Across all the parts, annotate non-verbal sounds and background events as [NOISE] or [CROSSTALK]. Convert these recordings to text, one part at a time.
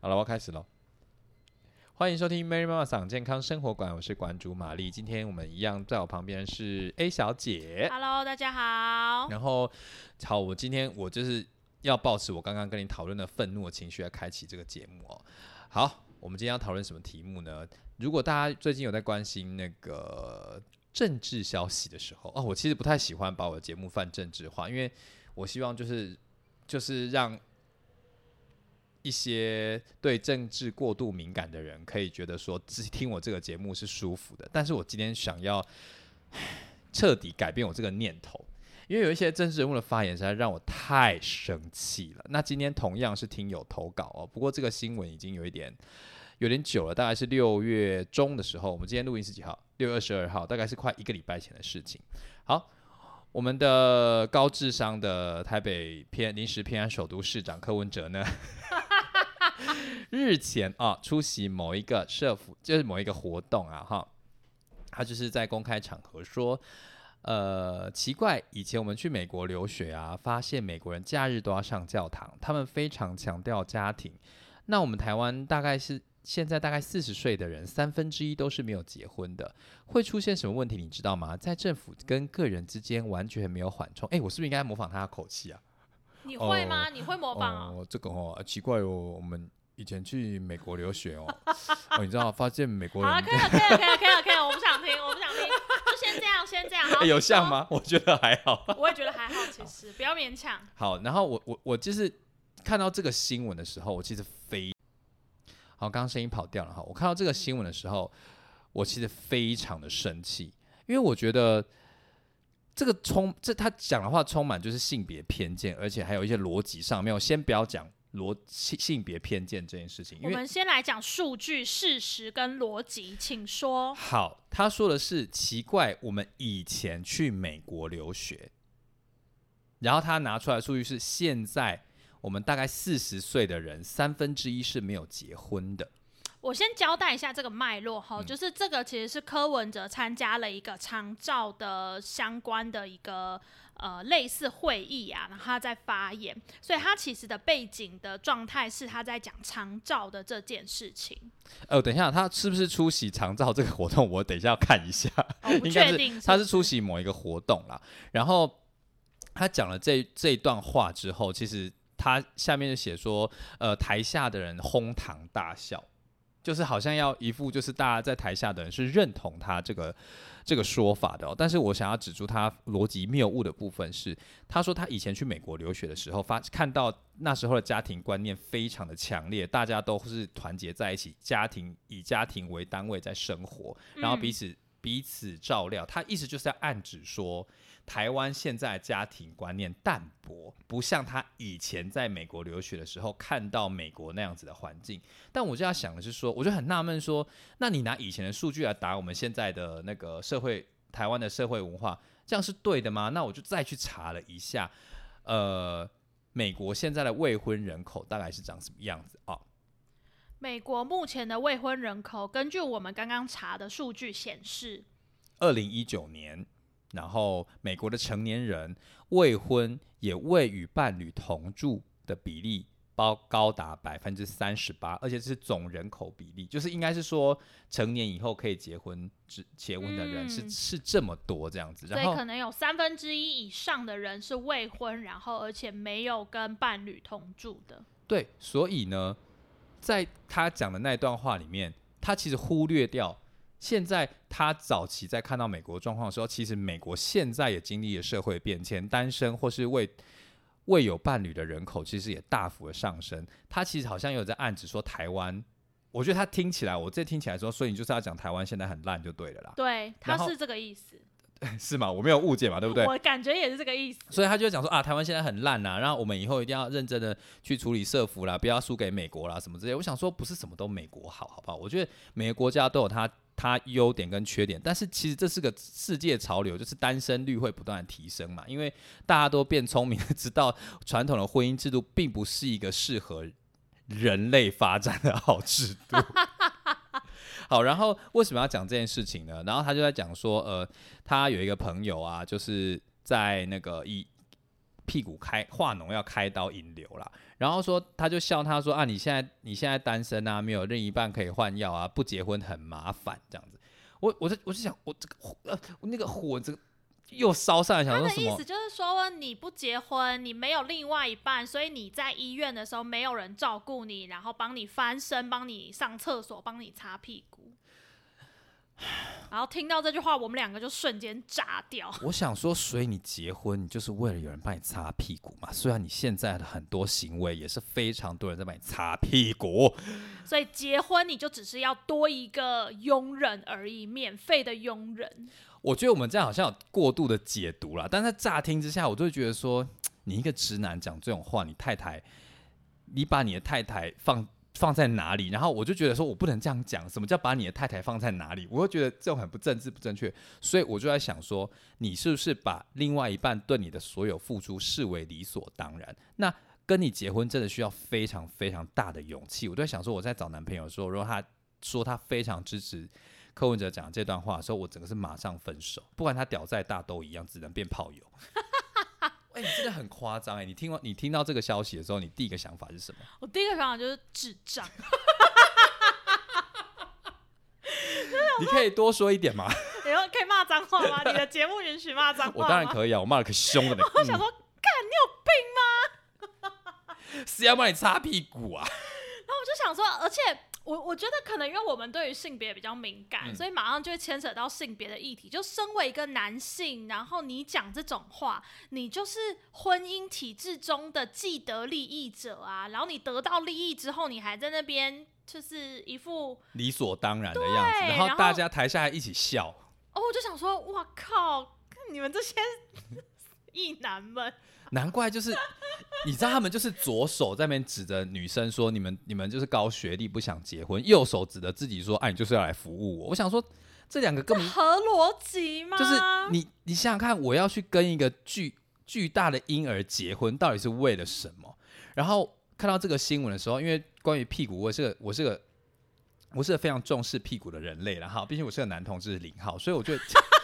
好了，我要开始喽。欢迎收听 Mary 妈妈嗓健康生活馆，我是馆主玛丽。今天我们一样，在我旁边是 A 小姐。Hello，大家好。然后，好，我今天我就是要保持我刚刚跟你讨论的愤怒的情绪来开启这个节目哦。好，我们今天要讨论什么题目呢？如果大家最近有在关心那个政治消息的时候，哦，我其实不太喜欢把我的节目泛政治化，因为我希望就是就是让一些对政治过度敏感的人可以觉得说，只听我这个节目是舒服的。但是我今天想要彻底改变我这个念头，因为有一些政治人物的发言实在让我太生气了。那今天同样是听友投稿哦，不过这个新闻已经有一点有点久了，大概是六月中的时候。我们今天录音是几号？六月二十二号，大概是快一个礼拜前的事情。好。我们的高智商的台北偏临时偏安首都市长柯文哲呢，[LAUGHS] 日前啊出席某一个社服，就是某一个活动啊，哈，他就是在公开场合说，呃，奇怪，以前我们去美国留学啊，发现美国人假日都要上教堂，他们非常强调家庭。那我们台湾大概是现在大概四十岁的人，三分之一都是没有结婚的，会出现什么问题？你知道吗？在政府跟个人之间完全没有缓冲。哎，我是不是应该模仿他的口气啊？你会吗？你会模仿哦？哦，这个哦，啊奇怪哦，我们以前去美国留学哦，[LAUGHS] 哦，你知道，发现美国人好了，可以了，[LAUGHS] 可以了，可以了，可以了，可以了，我不想听，我不想听，就先这样，先这样。[LAUGHS] 有像吗？我觉得还好。我也觉得还好，其实不要勉强。好，然后我我我就是看到这个新闻的时候，我其实非好，刚刚声音跑掉了哈。我看到这个新闻的时候，我其实非常的生气，因为我觉得这个充这他讲的话充满就是性别偏见，而且还有一些逻辑上没有。先不要讲逻性性别偏见这件事情，我们先来讲数据、事实跟逻辑，请说。好，他说的是奇怪，我们以前去美国留学，然后他拿出来数据是现在我们大概四十岁的人，三分之一是没有结婚的。我先交代一下这个脉络嗯哈，就是这个其实是柯文哲参加了一个长照的相关的一个呃类似会议啊，然后他在发言，所以他其实的背景的状态是他在讲长照的这件事情。呃，等一下，他是不是出席长照这个活动？我等一下要看一下。哦我不应该确定他是出席某一个活动啦。然后他讲了这这一段话之后，其实他下面就写说，呃，台下的人哄堂大笑，就是好像要一副就是大家在台下的人是认同他这个这个说法的、哦。但是我想要指出他逻辑谬误的部分是，他说他以前去美国留学的时候，发看到那时候的家庭观念非常的强烈，大家都是团结在一起，家庭以家庭为单位在生活，然后彼此。彼此照料，他意思就是在暗指说，台湾现在的家庭观念淡薄，不像他以前在美国留学的时候看到美国那样子的环境。但我就要想的是说，我就很纳闷说，那你拿以前的数据来打我们现在的那个社会，台湾的社会文化，这样是对的吗？那我就再去查了一下，呃，美国现在的未婚人口大概是长什么样子啊？美国目前的未婚人口，根据我们刚刚查的数据显示，二零一九年，然后美国的成年人未婚也未与伴侣同住的比例包高达百分之三十八，而且是总人口比例，就是应该是说成年以后可以结婚只结婚的人是、嗯是这么多这样子，所然后以可能有三分之一以上的人是未婚，然后而且没有跟伴侣同住的。对，所以呢，在他讲的那段话里面，他其实忽略掉。现在他早期在看到美国状况的时候，其实美国现在也经历了社会变迁，单身或是未未有伴侣的人口其实也大幅的上升。他其实好像有在暗指说台湾，我觉得他听起来，我这听起来说，所以你就是要讲台湾现在很烂就对了啦，对，他是这个意思。是吗？我没有误解嘛，对不对？我感觉也是这个意思。所以他就会讲说啊，台湾现在很烂呐、然后我们以后一定要认真的去处理社服啦，不要输给美国啦什么之类。我想说，不是什么都美国好，好不好？我觉得每个国家都有它它优点跟缺点，但是其实这是个世界潮流，就是单身率会不断的提升嘛，因为大家都变聪明，[LAUGHS] 知道传统的婚姻制度并不是一个适合人类发展的好制度。[LAUGHS] 好，然后为什么要讲这件事情呢？然后他就在讲说，呃，他有一个朋友啊，就是在那个以屁股开化脓要开刀引流啦。然后说他就笑他说啊，你现在你现在单身啊，没有另一半可以换药啊，不结婚很麻烦这样子。我我是我是想我这个火呃那个火这个又烧上来，想说什么的意思？就是说，你不结婚，你没有另外一半，所以你在医院的时候没有人照顾你，然后帮你翻身，帮你上厕所，帮你擦屁股。[SIGHS] 然后听到这句话，我们两个就瞬间炸掉。我想说，所以你结婚，你就是为了有人帮你擦屁股嘛？虽然你现在的很多行为也是非常多人在帮你擦屁股，所以结婚你就只是要多一个佣人而已，免费的佣人。我觉得我们这样好像有过度的解读了。但是在乍听之下，我就会觉得说，[TSK] 你一个直男讲这种话，你太太，你把你的太太放放在哪里？然后我就觉得说我不能这样讲。什么叫把你的太太放在哪里？我会觉得这种很不政治不正确。所以我就在想说，你是不是把另外一半对你的所有付出视为理所当然？那跟你结婚真的需要非常非常大的勇气。我都在想说，我在找男朋友的时候，如果他说他非常支持柯文哲讲这段话的时候，我整个是马上分手，不管他屌再大都一样，只能变炮友。哎、你真的很夸张哎！你听完你听到这个消息的时候，你第一个想法是什么？我第一个想法就是智障。[LAUGHS] 你可以多说一点吗？[LAUGHS] 你说可以骂脏话吗？你的节目允许骂脏话？[LAUGHS] 我当然可以啊，我骂的可凶了呢。我想说，干，你有病吗？嗯是要帮你擦屁股啊？然后我就想说，而且我我觉得可能因为我们对于性别比较敏感，嗯所以马上就会牵扯到性别的议题。就身为一个男性，然后你讲这种话，你就是婚姻体制中的既得利益者啊。然后你得到利益之后，你还在那边就是一副理所当然的样子，然后大家台下还一起笑。哦，我就想说，哇靠，你们这些 [LAUGHS] 异男们，难怪就是，[LAUGHS] 你知道他们就是左手在那边指着女生说你们你们就是高学历不想结婚，右手指着自己说哎、你就是要来服务我。我想说这两个根本合逻辑吗？就是你你想想看，我要去跟一个巨巨大的婴儿结婚，到底是为了什么？然后看到这个新闻的时候，因为关于屁股，我是个我是个我是个非常重视屁股的人类了哈毕竟我是个男同志零号，所以我觉得 [LAUGHS]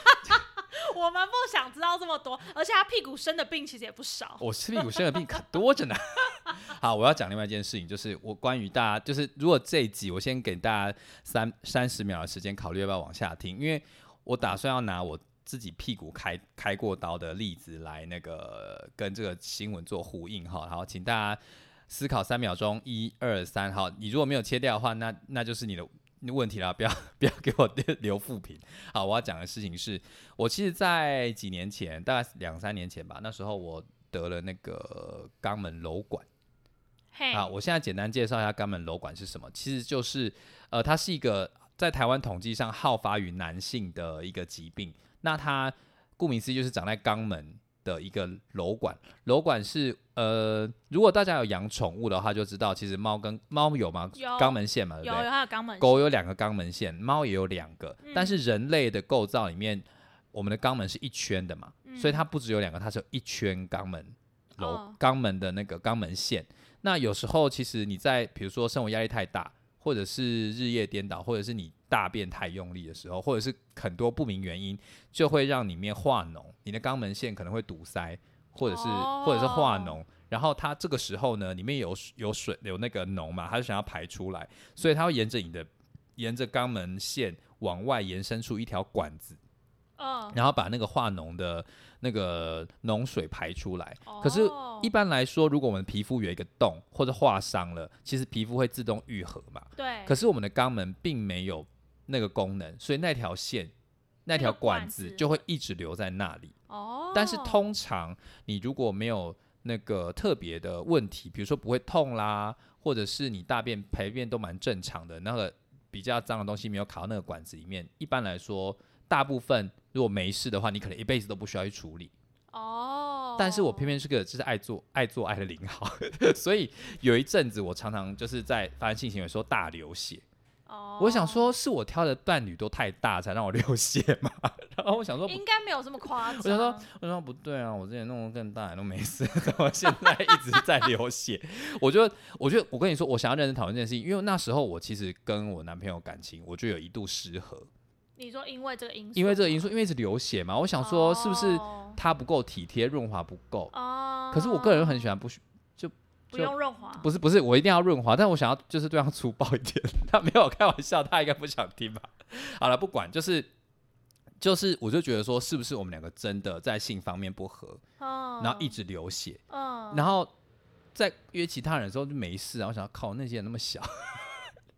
我们不想知道这么多，而且他屁股生的病其实也不少。我屁股生的病可多着呢。[LAUGHS] 好，我要讲另外一件事情，就是我关于大家，就是如果这一集我先给大家三三十秒的时间考虑要不要往下听，因为我打算要拿我自己屁股开开过刀的例子来那个跟这个新闻做呼应哈。好，请大家思考三秒钟，一二三。好，你如果没有切掉的话，那那就是你的问题啦，不要不要给我 [LAUGHS] 留负评。好，我要讲的事情是，我其实，在几年前，大概两三年前吧，那时候我得了那个肛门瘘管。嘿，啊，我现在简单介绍一下肛门瘘管是什么，其实就是呃，它是一个在台湾统计上好发于男性的一个疾病。那它顾名思义就是长在肛门的一个楼管。楼管是呃，如果大家有养宠物的话，就知道其实猫跟猫有吗？有肛门腺嘛，对不对？有有他的肛门狗有两个肛门腺，猫也有两个，嗯但是人类的构造里面，我们的肛门是一圈的嘛，所以它不只有两个，它是有一圈肛门瘘嗯哦肛门的那个肛门腺。那有时候其实你在比如说生活压力太大，或者是日夜颠倒，或者是你大便太用力的时候，或者是很多不明原因，就会让里面化脓，你的肛门腺可能会堵塞，或者是、或者是化哦脓。然后它这个时候呢，里面有有水有那个脓嘛，它就想要排出来，所以它会沿着你的沿着肛门腺往外延伸出一条管子，嗯，然后把那个化脓的那个脓水排出来。可是哦一般来说，如果我们皮肤有一个洞或者划伤了，其实皮肤会自动愈合嘛。对，可是我们的肛门并没有那个功能，所以那条线、那条管子就会一直留在那里。哦，但是通常你如果没有那个特别的问题，比如说不会痛啦，或者是你大便排便都蛮正常的，那个比较脏的东西没有卡到那个管子里面，一般来说，大部分如果没事的话，你可能一辈子都不需要去处理。哦，但是我偏偏是个就是爱做爱做爱的零号，[LAUGHS] 所以有一阵子我常常就是在发生性行为的时候大流血。哦，我想说，是我挑的伴侣都太大才让我流血嘛？[LAUGHS] 然后我想说应该没有这么夸张。我想说，我说不对啊，我之前弄得更大都没事，[LAUGHS] 怎么现在一直在流血？我觉得，我觉得，我跟你说，我想要认真讨论这件事情，因为那时候我其实跟我男朋友感情，我就有一度失和，你说因为这个因素，因为这个因素，因为一直流血嘛，我想说是不是哦他不够体贴，润滑不够？可是我个人很喜欢不就不用润滑，不是不是，我一定要润滑，但我想要就是对方粗暴一点。[LAUGHS] 他没有开玩笑，他应该不想听吧？好了，不管，就是就是，我就觉得说，是不是我们两个真的在性方面不合，嗯，然后一直流血，嗯，然后在约其他人的时候就没事啊。我想要靠那些人那么小，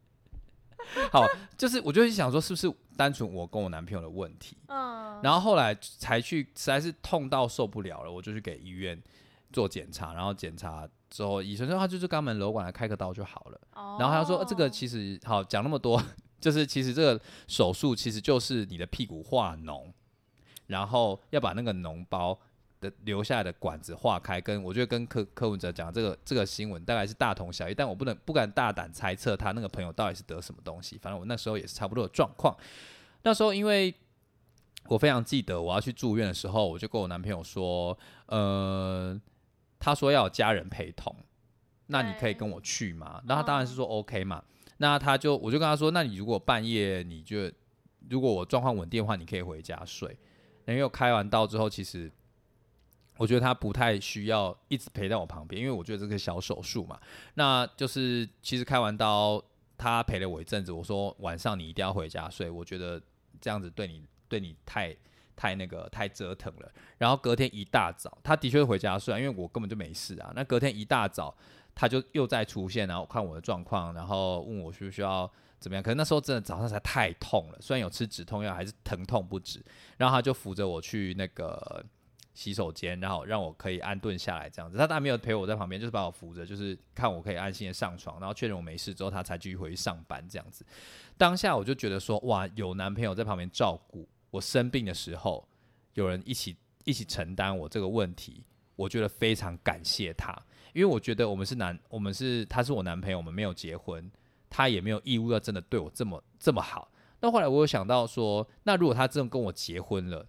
[LAUGHS] 好，就是我就会想说，是不是单纯我跟我男朋友的问题？嗯，然后后来才去，实在是痛到受不了了，我就去给医院做检查，然后检查之后，医生说他就是肛门瘘管来开个刀就好了。哦，然后他说、呃这个其实好讲那么多，[LAUGHS] 就是其实这个手术其实就是你的屁股化脓，然后要把那个脓包的留下来的管子化开，跟我觉得跟柯柯文哲讲这个这个新闻大概是大同小异，但我不能不敢大胆猜测他那个朋友到底是得什么东西，反正我那时候也是差不多的状况。那时候因为我非常记得我要去住院的时候，我就跟我男朋友说，呃，他说要有家人陪同，那你可以跟我去吗？那他当然是说 OK 嘛。那他就我就跟他说，那你如果半夜你就如果我状况稳定的话，你可以回家睡。因为我开完刀之后，其实我觉得他不太需要一直陪在我旁边，因为我觉得这个小手术嘛。那就是其实开完刀，他陪了我一阵子，我说晚上你一定要回家睡，我觉得这样子对你对你太太那个太折腾了。然后隔天一大早，他的确回家睡，因为我根本就没事啊。那隔天一大早，他就又再出现，然后看我的状况，然后问我需不需要怎么样。可是那时候真的早上才太痛了，虽然有吃止痛药，还是疼痛不止。然后他就扶着我去那个洗手间，然后让我可以安顿下来这样子。他当然没有陪我在旁边，就是把我扶着，就是看我可以安心的上床，然后确认我没事之后，他才继续回去上班这样子。当下我就觉得说，哇，有男朋友在旁边照顾我生病的时候，有人一起一起承担我这个问题，我觉得非常感谢他，因为我觉得我们是男，我们是他是我男朋友，我们没有结婚，他也没有义务要真的对我这么这么好。那后来我有想到说，那如果他真的跟我结婚了，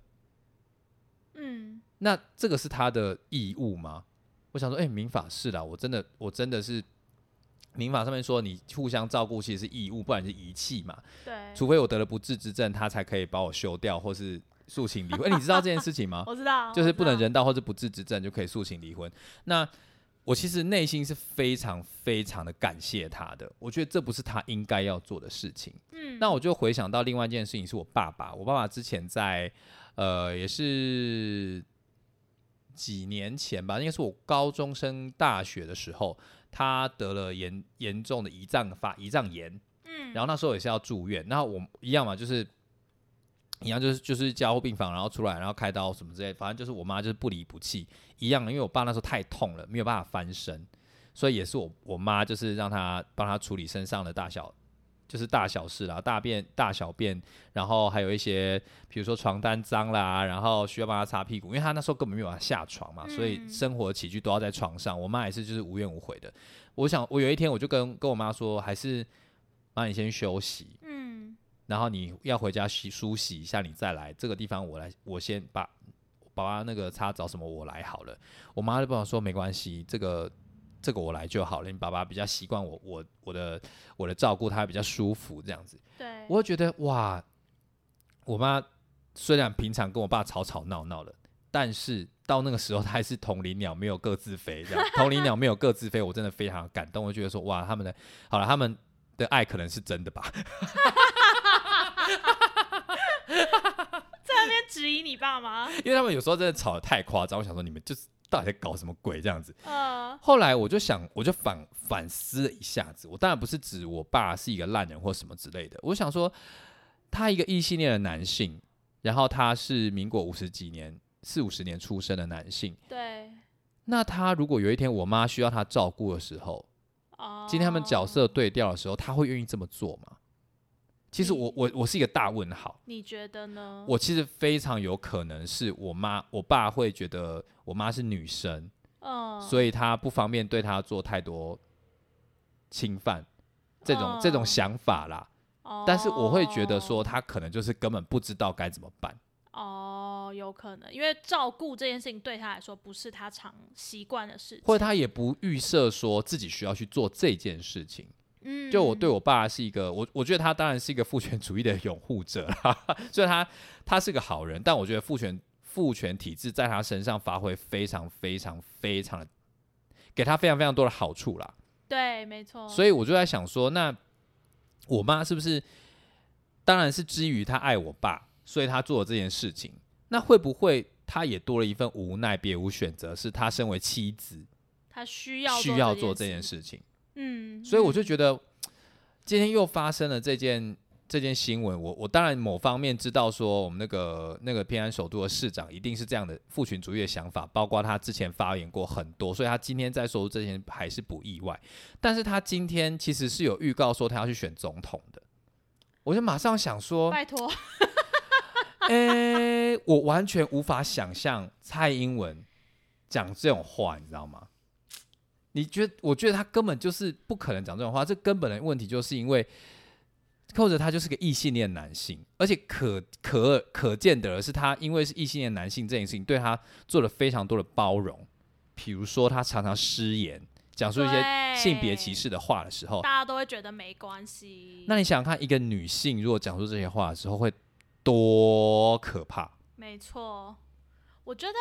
那这个是他的义务吗？我想说，哎、民法是啦，我真的我真的是民法上面说你互相照顾其实是义务，不然是遗弃嘛。对，除非我得了不治之症，他才可以把我休掉或是诉请离婚。哎、你知道这件事情吗？[LAUGHS] 我知道，就是不能人道或者不治之症就可以诉请离婚。那我其实内心是非常非常的感谢他的，我觉得这不是他应该要做的事情。嗯，那我就回想到另外一件事情，是我爸爸。我爸爸之前在呃，也是几年前吧，应该是我高中升大学的时候，他得了严严重的胰脏发胰脏炎，嗯，然后那时候也是要住院。然后我一样嘛，就是一样就是就是加护病房，然后出来，然后开刀什么之类，反正就是我妈就是不离不弃一样的。因为我爸那时候太痛了，没有办法翻身，所以也是我我妈就是让他帮他处理身上的大小。就是大小事啦，大便、大小便，然后还有一些，比如说床单脏啦，然后需要帮他擦屁股，因为他那时候根本没有办法下床嘛，所以嗯生活起居都要在床上。我妈也是就是无怨无悔的。我想，我有一天我就跟跟我妈说，还是妈你先休息，嗯，然后你要回家洗梳洗一下，你再来这个地方，我来，我先把爸爸那个擦澡什么我来好了。我妈就跟我说没关系，这个这个我来就好了。你爸爸比较习惯我我我的我的照顾，他比较舒服这样子。对，我会觉得哇，我妈虽然平常跟我爸吵吵闹闹的，但是到那个时候，她还是同林鸟，没有各自飞。这样，[LAUGHS] 同林鸟没有各自飞，我真的非常感动。我觉得说哇，他们的好了，他们的爱可能是真的吧。[LAUGHS] 在那边质疑你爸妈，[LAUGHS] 因为他们有时候真的吵得太夸张，我想说你们就是到底在搞什么鬼这样子。呃，后来我就想，我就反反思了一下子，我当然不是指我爸是一个烂人或什么之类的，我想说他一个异性恋的男性，然后他是民国五十几年四五十年出生的男性，对，那他如果有一天我妈需要他照顾的时候，哦，今天他们角色对调的时候，他会愿意这么做吗？其实我我我是一个大问号。你觉得呢？我其实非常有可能是我妈，我爸会觉得我妈是女生，嗯，所以他不方便对她做太多侵犯，这种、这种哦想法啦。但是我会觉得说，他可能就是根本不知道该怎么办。哦，有可能，因为照顾这件事情对他来说不是他常习惯的事情，或者他也不预设说自己需要去做这件事情。嗯，就我对我爸是一个，我我觉得他当然是一个父权主义的拥护者啦。[LAUGHS] 虽然他他是个好人，但我觉得父权父权体制在他身上发挥非常非常非常的，给他非常非常多的好处啦。对，没错。所以我就在想说，那我妈是不是？当然是基于她爱我爸，所以她做了这件事情。那会不会她也多了一份无奈，别无选择？是她身为妻子，她需要需要做这件事情。嗯，所以我就觉得今天又发生了这件这件新闻。我我当然某方面知道说，我们那个那个偏安首都的市长一定是这样的父权主义的想法，包括他之前发言过很多，所以他今天在说这些还是不意外。但是他今天其实是有预告说他要去选总统的。我就马上想说，拜托，哎，我完全无法想象蔡英文讲这种话，你知道吗？你觉得？我觉得他根本就是不可能讲这种话。这根本的问题就是因为，或者他就是个异性恋男性，而且可可可见的是，他因为是异性恋男性这件事情，对他做了非常多的包容。比如说，他常常失言。讲述一些性别歧视的话的时候，大家都会觉得没关系。那你想想看，一个女性如果讲出这些话的时候，会多可怕？没错，我觉得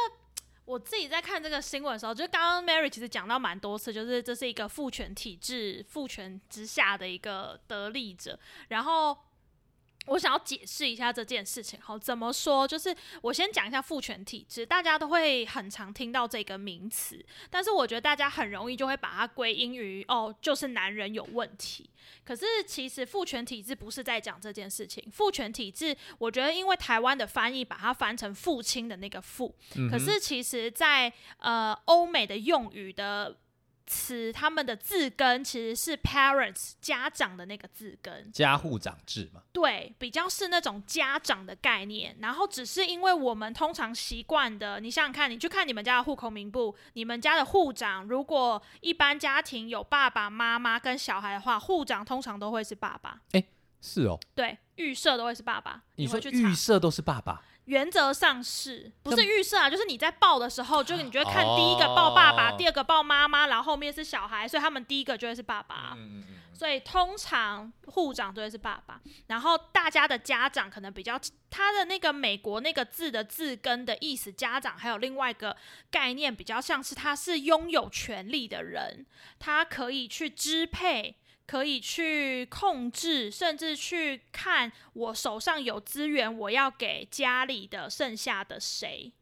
我自己在看这个新闻的时候，就刚刚 Mary 其实讲到蛮多次，就是这是一个父权体制、父权之下的一个得利者，然后。我想要解释一下这件事情，好，怎么说？就是我先讲一下父权体制，大家都会很常听到这个名词，但是我觉得大家很容易就会把它归因于哦，就是男人有问题。可是其实父权体制不是在讲这件事情，父权体制，我觉得因为台湾的翻译把它翻成父亲的那个父，可是其实在呃欧美的用语的。词他们的字根其实是 parents 家长的那个字根，家户长制嘛。对，比较是那种家长的概念。然后只是因为我们通常习惯的，你想想看，你去看你们家的户口名簿，你们家的户长，如果一般家庭有爸爸妈妈跟小孩的话，户长通常都会是爸爸。哎，是哦。对，预设都会是爸爸。你说预设都是爸爸？原则上是不是预设啊？就是你在报的时候，就你觉得看第一个报爸爸，第二个报妈妈，然后后面是小孩，所以他们第一个就会是爸爸。所以通常护长都会是爸爸，然后大家的家长可能比较他的那个美国那个字的字根的意思，家长还有另外一个概念，比较像是他是拥有权利的人，他可以去支配。可以去控制，甚至去看我手上有资源，我要给家里的剩下的谁？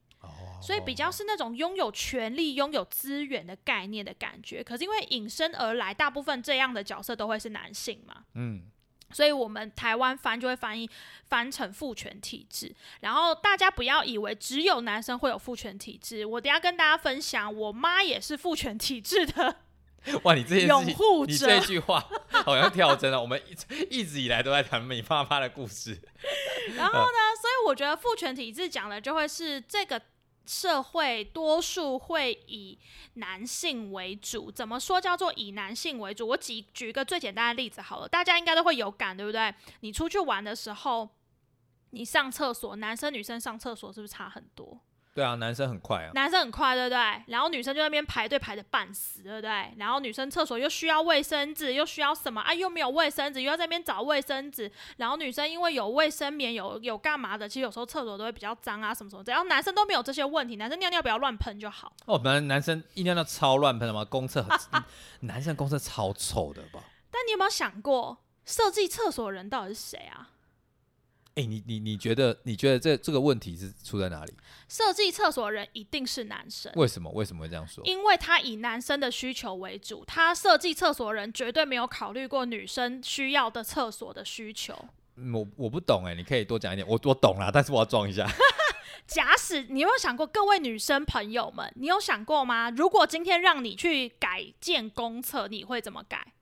所以比较是那种拥有权力、拥有资源的概念的感觉。可是因为引申而来，大部分这样的角色都会是男性嘛，嗯，所以我们台湾翻就会翻译翻成父权体制。然后大家不要以为只有男生会有父权体制，我等下跟大家分享，我妈也是父权体制的。[LAUGHS] 哇，你这件事情，你这句话好像跳针了。我们一一直以来都在谈你爸爸的故事。[LAUGHS] 然后呢，所以我觉得父权体制讲的就会是这个社会多数会以男性为主。怎么说叫做以男性为主？我举举一个最简单的例子好了，大家应该都会有感，对不对？你出去玩的时候，你上厕所，男生女生上厕所是不是差很多？对啊，男生很快啊，男生很快，对不对？然后女生就在那边排队排的半死，对不对？然后女生厕所又需要卫生纸，又需要什么啊？又没有卫生纸，又要在那边找卫生纸。然后女生因为有卫生棉，有有干嘛的？其实有时候厕所都会比较脏啊，什么什么。只要男生都没有这些问题，男生尿尿不要乱喷就好。哦，本来男生一尿尿超乱喷的吗？公厕，[LAUGHS] 男生公厕超臭的吧？但你有没有想过，设计厕所的人到底是谁啊？哎，你你你觉得你觉得这这个问题是出在哪里？设计厕所人一定是男生，为什么？为什么会这样说？因为他以男生的需求为主，他设计厕所人绝对没有考虑过女生需要的厕所的需求。我我不懂哎，你可以多讲一点。我我懂啦，但是我要装一下。[LAUGHS] 假使你有没有想过，各位女生朋友们，你有想过吗？如果今天让你去改建公厕，你会怎么改？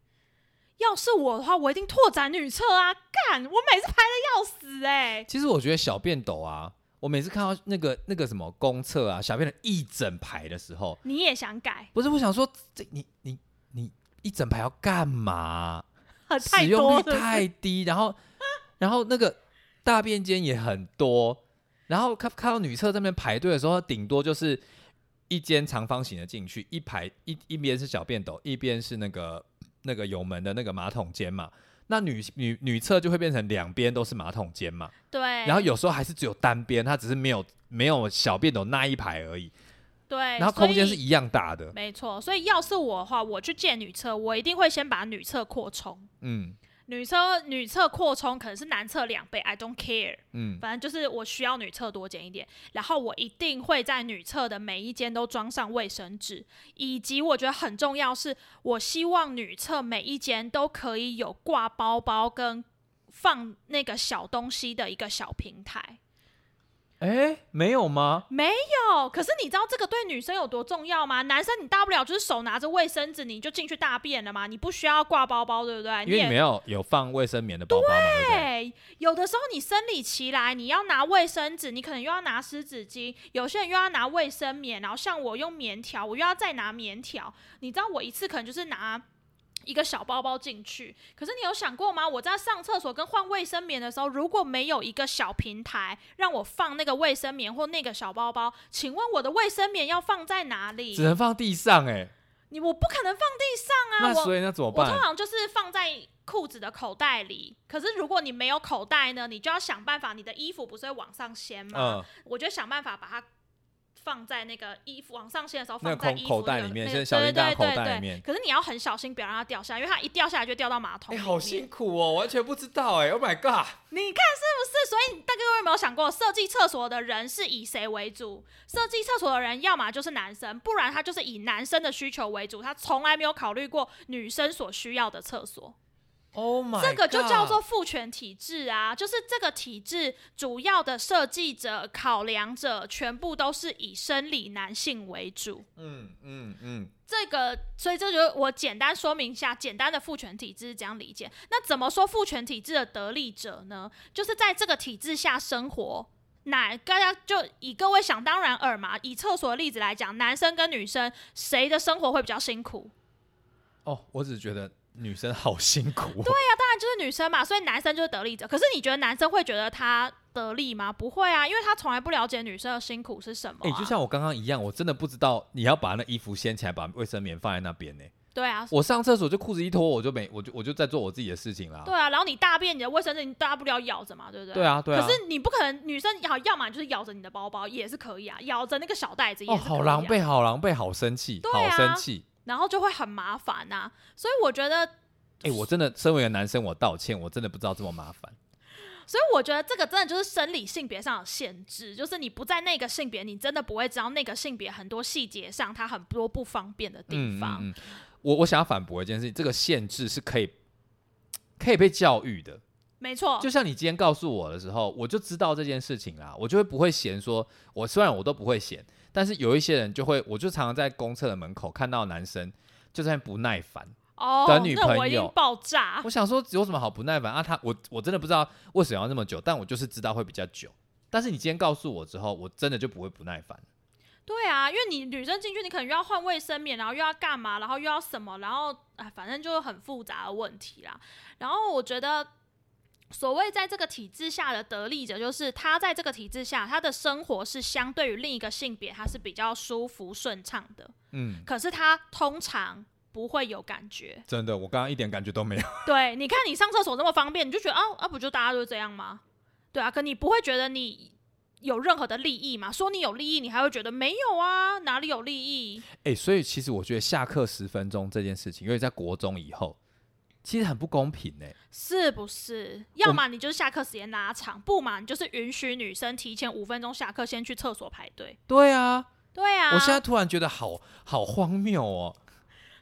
要是我的话，我一定拓展女厕啊！干，我每次排的要死哎。其实我觉得小便斗啊，我每次看到那个那个什么公厕啊，小便的一整排的时候，你也想改？不是，我想说，这你你你一整排要干嘛？[LAUGHS] 使用率太低，然后然后那个大便间也很多，然后看看到女厕这边排队的时候，顶多就是一间长方形的进去，一排一一边是小便斗，一边是那个。那个油门的那个马桶间嘛，那女女女厕就会变成两边都是马桶间嘛，对，然后有时候还是只有单边，它只是没有没有小便斗那一排而已，对，然后空间是一样大的，没错，所以要是我的话，我去建女厕，我一定会先把女厕扩充。嗯女厕女厕扩充可能是男厕两倍，I don't care，嗯，反正就是我需要女厕多减一点，然后我一定会在女厕的每一间都装上卫生纸，以及我觉得很重要是，我希望女厕每一间都可以有挂包包跟放那个小东西的一个小平台。哎，没有吗？没有，可是你知道这个对女生有多重要吗？男生你大不了就是手拿着卫生纸你就进去大便了嘛，你不需要挂包包，对不对？也因为你没有有放卫生棉的包包嘛，对不对？对，有的时候你生理期来，你要拿卫生纸，你可能又要拿湿纸巾，有些人又要拿卫生棉，然后像我用棉条，我又要再拿棉条。你知道我一次可能就是拿一个小包包进去，可是你有想过吗？我在上厕所跟换卫生棉的时候，如果没有一个小平台让我放那个卫生棉或那个小包包，请问我的卫生棉要放在哪里只？能放地上哎，你我不可能放地上啊！我那所以那怎么办？我通常就是放在裤子的口袋里，可是如果你没有口袋呢，你就要想办法，你的衣服不是会往上掀吗？嗯，我就想办法把它放在那个衣服往上掀的时候放在衣服那个口袋里面那个现在小叮当对对对口袋里对面可是你要很小心，不要让它掉下来，因为它一掉下来就掉到马桶哎。好辛苦哦，完全不知道哎，Oh my god！你看是不是？所以大家有没有想过，设计厕所的人是以谁为主？设计厕所的人要么就是男生，不然他就是以男生的需求为主，他从来没有考虑过女生所需要的厕所。Oh my，这个就叫做父权体制啊，就是这个体制主要的设计者、考量者，全部都是以生理男性为主。嗯嗯嗯，这个，所以这就我简单说明一下，简单的父权体制是这样理解。那怎么说父权体制的得利者呢？就是在这个体制下生活。哪大家就以各位想当然尔嘛，以厕所的例子来讲，男生跟女生谁的生活会比较辛苦？哦，我只是觉得女生好辛苦哦。对啊，当然就是女生嘛，所以男生就是得利者。可是你觉得男生会觉得他得利吗？不会啊，因为他从来不了解女生的辛苦是什么、哎、啊。就像我刚刚一样，我真的不知道你要把那衣服掀起来，把卫生棉放在那边呢。对啊，我上厕所就裤子一脱，我就没，我就我就在做我自己的事情啦。对啊，然后你大便，你的卫生纸你大不了咬着嘛，对不对？对啊，对啊。可是你不可能，女生好，要么就是咬着你的包包也是可以啊，咬着那个小袋子也哦，是可以、啊好狼狈，好狼狈，好生气，啊好生气。然后就会很麻烦呐、所以我觉得，哎、我真的身为一个男生，我道歉，我真的不知道这么麻烦。所以我觉得这个真的就是生理性别上的限制，就是你不在那个性别，你真的不会知道那个性别很多细节上它很多不方便的地方。嗯嗯嗯，我我想要反驳一件事情，这个限制是可以可以被教育的。没错，就像你今天告诉我的时候，我就知道这件事情啦，我就会不会嫌说，我虽然我都不会嫌，但是有一些人就会，我就常常在公厕的门口看到男生就在不耐烦。哦，的女朋友爆炸我。想说有什么好不耐烦啊？他我我真的不知道为什么要那么久，但我就是知道会比较久。但是你今天告诉我之后，我真的就不会不耐烦。对啊，因为你女生进去，你可能又要换卫生棉，然后又要干嘛，然后又要什么，然后哎，反正就是很复杂的问题啦。然后我觉得。所谓在这个体制下的得利者，就是他在这个体制下，他的生活是相对于另一个性别，他是比较舒服顺畅的。嗯，可是他通常不会有感觉。真的，我刚刚一点感觉都没有。[LAUGHS] 对，你看你上厕所这么方便，你就觉得啊啊，不就大家都这样吗？对啊，可你不会觉得你有任何的利益嘛？说你有利益，你还会觉得没有啊，哪里有利益？哎、所以其实我觉得下课十分钟这件事情，因为在国中以后，其实很不公平哎、是不是？要么你就是下课时间拉长，不嘛你就是允许女生提前五分钟下课先去厕所排队。对啊，对啊，我现在突然觉得好好荒谬哦。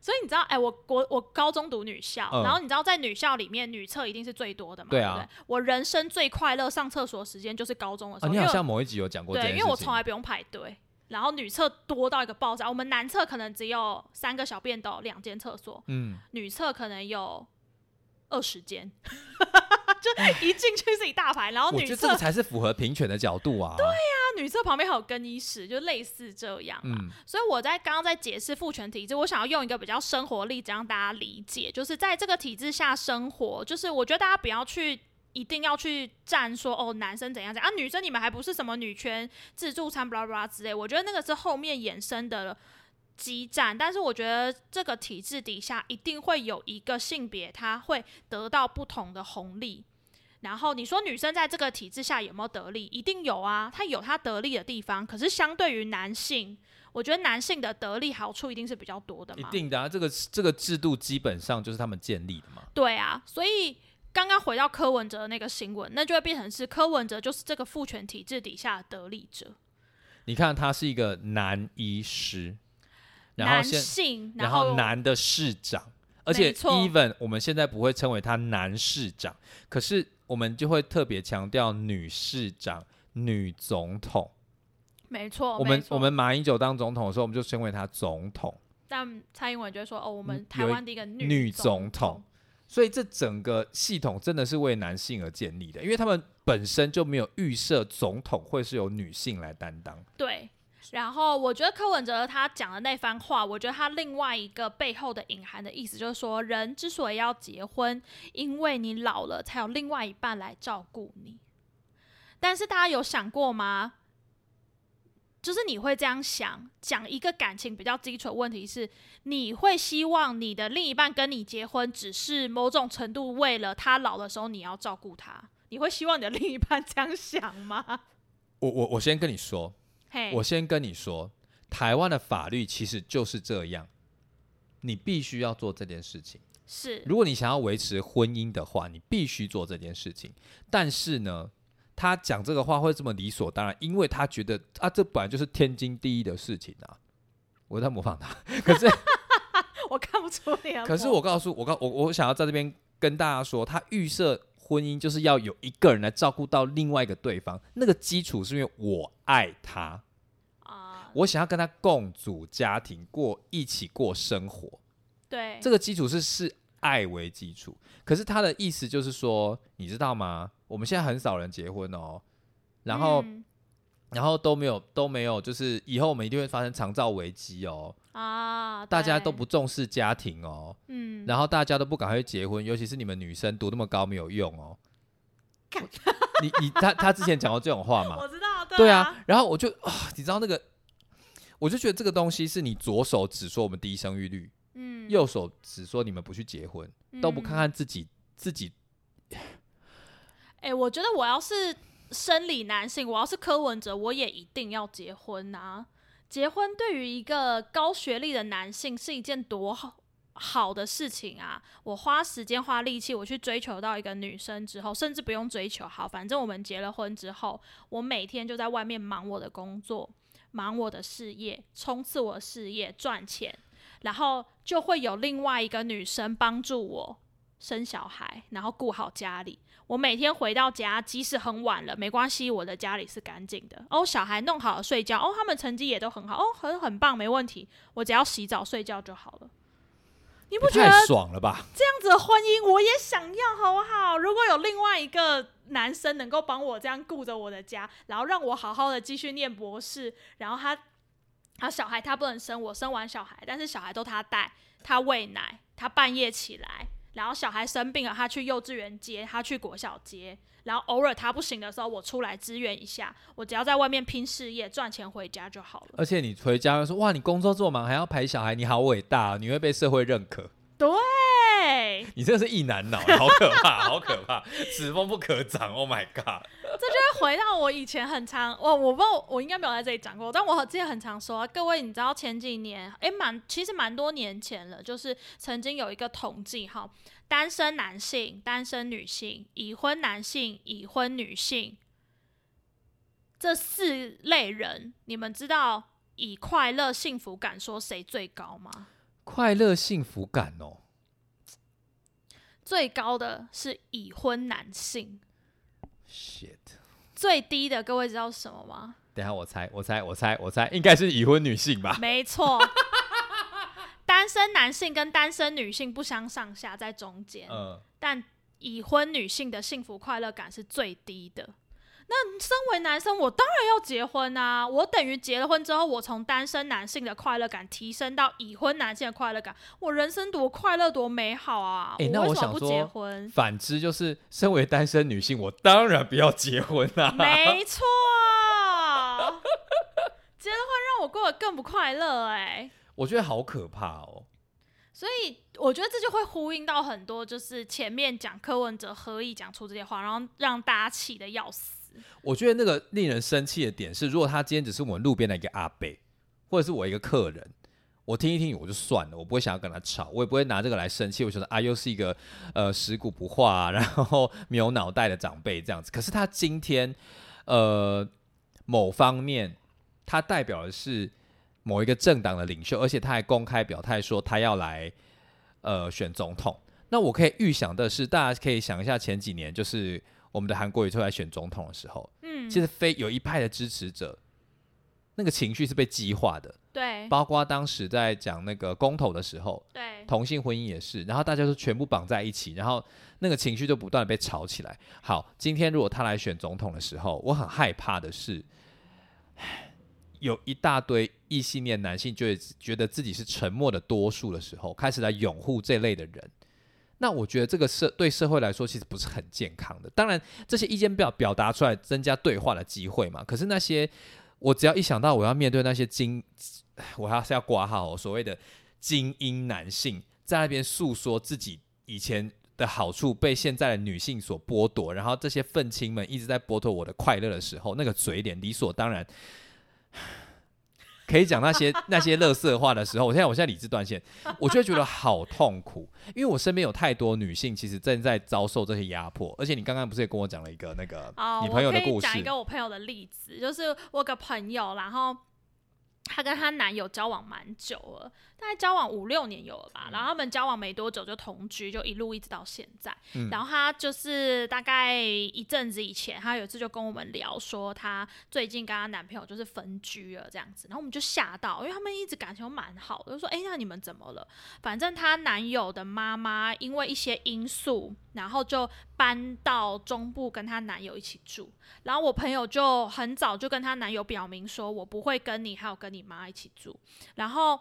所以你知道，哎、我国我高中读女校，嗯然后你知道在女校里面女厕一定是最多的嘛？对啊？我人生最快乐上厕所的时间就是高中的时啊，候，你好像某一集有讲过这对。因为我从来不用排队。然后女厕多到一个爆炸，我们男厕可能只有三个小便斗，两间厕所，嗯，女厕可能有二十间，[LAUGHS] 就一进去是一大排，然后女厕我觉得这个才是符合平权的角度啊。对呀、女厕旁边还有更衣室，就类似这样嘛。嗯所以我在刚刚在解释父权体制，我想要用一个比较生活例子让大家理解，就是在这个体制下生活，就是我觉得大家不要去。一定要去站说哦，男生怎样怎样啊，女生你们还不是什么女权自助餐，巴拉巴拉之类。我觉得那个是后面衍生的激战，但是我觉得这个体制底下一定会有一个性别，他会得到不同的红利。然后你说女生在这个体制下有没有得利？一定有啊，她有她得利的地方。可是相对于男性，我觉得男性的得利好处一定是比较多的嘛。一定的啊，这个这个制度基本上就是他们建立的嘛。对啊，所以刚刚回到柯文哲的那个新闻，那就会变成是柯文哲就是这个父权体制底下的得利者。你看，他是一个男医师，然后男性，然后后男的市长，而且 even 我们现在不会称为他男市长，可是我们就会特别强调女市长、女总统。没错，我们我们马英九当总统的时候，我们就称为他总统。但蔡英文就会说哦，我们嗯台湾第一个女女总总统，所以这整个系统真的是为男性而建立的，因为他们本身就没有预设总统会是由女性来担当。对。然后我觉得柯文哲他讲的那番话，我觉得他另外一个背后的隐含的意思就是说，人之所以要结婚，因为你老了才有另外一半来照顾你。但是大家有想过吗？就是你会这样想，讲一个感情比较基础的问题是，你会希望你的另一半跟你结婚，只是某种程度为了他老的时候你要照顾他，你会希望你的另一半这样想吗？我我我先跟你说，嘿，我先跟你说，台湾的法律其实就是这样，你必须要做这件事情。是如果你想要维持婚姻的话，你必须做这件事情。但是呢，他讲这个话会这么理所当然，因为他觉得啊，这本来就是天经地义的事情啊。我在模仿他，[LAUGHS] 可是我看不出你可是我告诉我告我我想要在这边跟大家说，他预设婚姻就是要有一个人来照顾到另外一个对方，那个基础是因为我爱他，啊，我想要跟他共组家庭，过一起过生活。对，这个基础是是爱为基础，可是他的意思就是说，你知道吗？我们现在很少人结婚哦，然后、嗯。然后都没有都没有，就是以后我们一定会发生长照危机哦，啊，大家都不重视家庭哦，嗯，然后大家都不赶快去结婚，尤其是你们女生读那么高没有用哦。你你他他之前讲过这种话吗？[LAUGHS] 我知道，对啊，啊，然后我就啊，你知道那个，我就觉得这个东西是你左手只说我们低生育率，嗯，右手只说你们不去结婚，都不看嗯看自己自己哎、我觉得我要是生理男性，我要是柯文哲，我也一定要结婚啊！结婚对于一个高学历的男性是一件多好好的事情啊！我花时间花力气，我去追求到一个女生之后，甚至不用追求，好，反正我们结了婚之后，我每天就在外面忙我的工作，忙我的事业，冲刺我的事业，赚钱，然后就会有另外一个女生帮助我生小孩，然后顾好家里。我每天回到家，即使很晚了，没关系，我的家里是干净的。哦，小孩弄好了睡觉，哦，他们成绩也都很好，哦，很很棒，没问题。我只要洗澡睡觉就好了。你不觉得爽了吧？这样子的婚姻我也想要，好不好？如果有另外一个男生能够帮我这样顾着我的家，然后让我好好的继续念博士，然后他他小孩他不能生，我生完小孩，但是小孩都他带，他喂奶，他半夜起来，然后小孩生病了，他去幼稚园接，他去国小接，然后偶尔他不行的时候，我出来支援一下，我只要在外面拼事业赚钱回家就好了。而且你回家又说哇，你工作这么忙，还要陪小孩，你好伟大、哦，你会被社会认可。[LAUGHS] 对，你真的是一男脑，好可怕，好可怕，[LAUGHS] 此风不可长。Oh my god！回到我以前很常，我我不知道我应该没有在这里讲过，但我之前很常说，啊各位你知道前几年，诶，蛮其实蛮多年前了，就是曾经有一个统计哈，单身男性、单身女性、已婚男性、已婚女性这四类人，你们知道以快乐幸福感说谁最高吗？快乐幸福感哦，最高的是已婚男性，shit！最低的各位知道是什么吗？等下我猜，我猜，我猜，我猜，应该是已婚女性吧？没错，[LAUGHS] 单身男性跟单身女性不相上下，在中间。嗯，但已婚女性的幸福快乐感是最低的。那身为男生，我当然要结婚啊！我等于结了婚之后，我从单身男性的快乐感提升到已婚男性的快乐感，我人生多快乐多美好啊！诶那我想说结婚？反之就是，身为单身女性，我当然不要结婚啊。没错，结了婚让我过得更不快乐哎、我觉得好可怕哦。所以我觉得这就会呼应到很多，就是前面讲柯文哲何以讲出这些话，然后让大家气得要死。我觉得那个令人生气的点是，如果他今天只是我们路边的一个阿伯，或者是我一个客人，我听一听我就算了，我不会想要跟他吵，我也不会拿这个来生气。我觉得啊，又是一个呃食古不化，然后没有脑袋的长辈这样子。可是他今天呃某方面，他代表的是某一个政党的领袖，而且他还公开表态说他要来呃选总统。那我可以预想的是，大家可以想一下前几年就是。我们的韩国瑜出来选总统的时候，嗯，其实非有一派的支持者，那个情绪是被激化的，对，包括当时在讲那个公投的时候，对，同性婚姻也是，然后大家都全部绑在一起，然后那个情绪就不断的被炒起来。好，今天如果他来选总统的时候，我很害怕的是，有一大堆异性恋男性就会觉得自己是沉默的多数的时候，开始来拥护这类的人。那我觉得这个社对社会来说其实不是很健康的。当然，这些意见表表达出来，增加对话的机会嘛。可是那些我只要一想到我要面对那些精，我还是要挂号所谓的精英男性，在那边诉说自己以前的好处被现在的女性所剥夺，然后这些愤青们一直在剥夺我的快乐的时候，那个嘴脸理所当然。可以讲那些 [LAUGHS] 那些乐色话的时候，我现在我现在理智断线，我就觉得好痛苦，因为我身边有太多女性其实正在遭受这些压迫，而且你刚刚不是也跟我讲了一个那个你朋友的故事？讲一个我朋友的例子，就是我个朋友，然后她跟她男友交往蛮久了。大概交往五六年有了吧，然后他们交往没多久就同居，就一路一直到现在。然后他就是大概一阵子以前，他有一次就跟我们聊说，他最近跟他男朋友就是分居了这样子。然后我们就吓到，因为他们一直感情蛮好的，就说：“哎，那你们怎么了？”反正她男友的妈妈因为一些因素，然后就搬到中部跟她男友一起住。然后我朋友就很早就跟她男友表明说：“我不会跟你还有跟你妈一起住。”然后。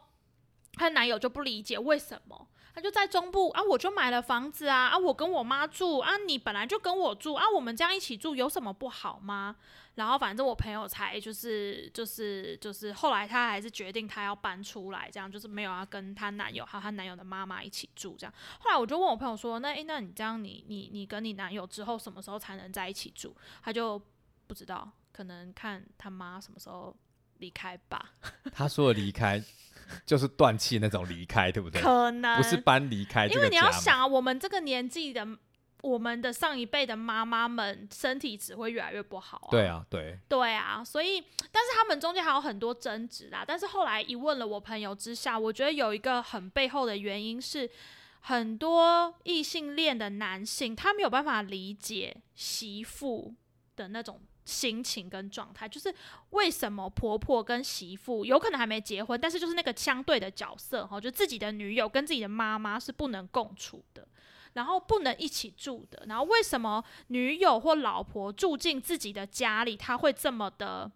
她男友就不理解为什么，他就在中部啊，我就买了房子啊，啊，我跟我妈住啊，你本来就跟我住啊，我们这样一起住有什么不好吗？然后反正我朋友才就是就是就是后来她还是决定她要搬出来，这样就是没有要跟她男友还有她男友的妈妈一起住这样。后来我就问我朋友说，那诶，那你这样你你你跟你男友之后什么时候才能在一起住？他就不知道，可能看他妈什么时候离开吧。[LAUGHS] 他说离开。就是断气那种离开，对不对？可能不是搬离开，因为你要想啊，我们这个年纪的，我们的上一辈的妈妈们身体只会越来越不好。对啊，对，对啊，所以，但是他们中间还有很多争执啦。但是后来一问了我朋友之下，我觉得有一个很背后的原因是，很多异性恋的男性他没有办法理解媳妇的那种。心情跟状态，就是为什么婆婆跟媳妇有可能还没结婚，但是就是那个相对的角色哈，就自己的女友跟自己的妈妈是不能共处的，然后不能一起住的。然后为什么女友或老婆住进自己的家里，他会这么的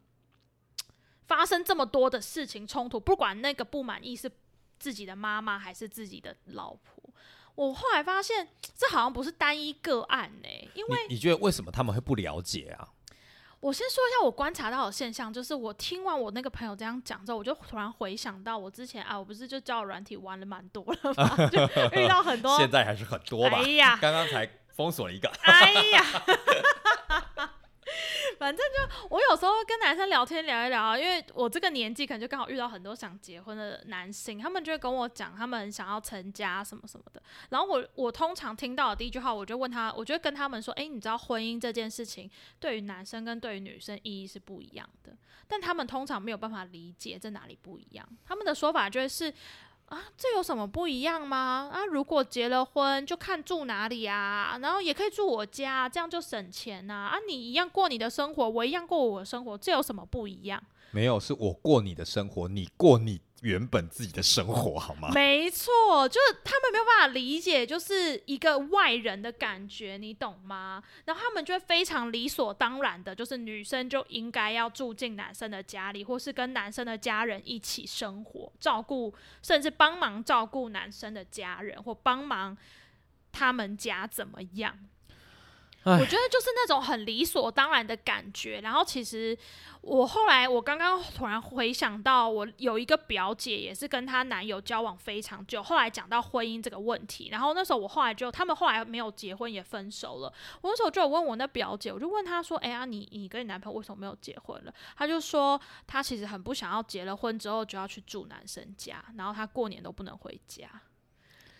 发生这么多的事情冲突？不管那个不满意是自己的妈妈还是自己的老婆，我后来发现这好像不是单一个案呢，因为你觉得为什么他们会不了解啊？我先说一下我观察到的现象，就是我听完我那个朋友这样讲之后，我就突然回想到我之前啊，我不是就教软体玩了蛮多了吗？就遇到很多，现在还是很多吧？哎呀，刚刚才封锁了一个。哎呀。[LAUGHS] [LAUGHS] 反正就我有时候跟男生聊天聊一聊，因为我这个年纪可能就刚好遇到很多想结婚的男性，他们就会跟我讲他们想要成家什么什么的。然后我我通常听到的第一句话，我就问他，我就跟他们说，哎，你知道婚姻这件事情对于男生跟对于女生意义是不一样的，但他们通常没有办法理解在哪里不一样。他们的说法就是。啊，这有什么不一样吗？啊，如果结了婚，就看住哪里啊，然后也可以住我家，这样就省钱呐。啊，你一样过你的生活，我一样过我的生活，这有什么不一样？没有，是我过你的生活，你过你。原本自己的生活好吗？没错，就是他们没有办法理解，就是一个外人的感觉，你懂吗？然后他们就会非常理所当然的，就是女生就应该要住进男生的家里，或是跟男生的家人一起生活，照顾，甚至帮忙照顾男生的家人，或帮忙他们家怎么样。我觉得就是那种很理所当然的感觉。然后其实我后来我刚刚突然回想到，我有一个表姐也是跟她男友交往非常久，后来讲到婚姻这个问题，然后那时候我后来就他们后来没有结婚也分手了。我那时候就有问我那表姐，我就问她说：“哎呀，你你跟你男朋友为什么没有结婚了？”她就说她其实很不想要结了婚之后就要去住男生家，然后她过年都不能回家。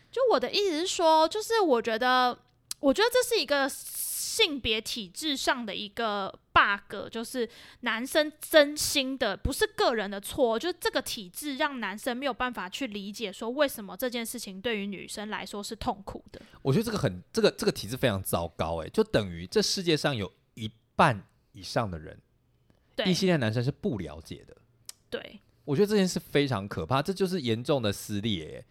就我的意思是说，就是我觉得，我觉得这是一个性别体制上的一个 bug，就是男生真心的不是个人的错，就是这个体制让男生没有办法去理解说为什么这件事情对于女生来说是痛苦的。我觉得这个很这个这个体制非常糟糕，哎，就等于这世界上有一半以上的人，对异性恋男生是不了解的。对，我觉得这件事非常可怕，这就是严重的撕裂。哎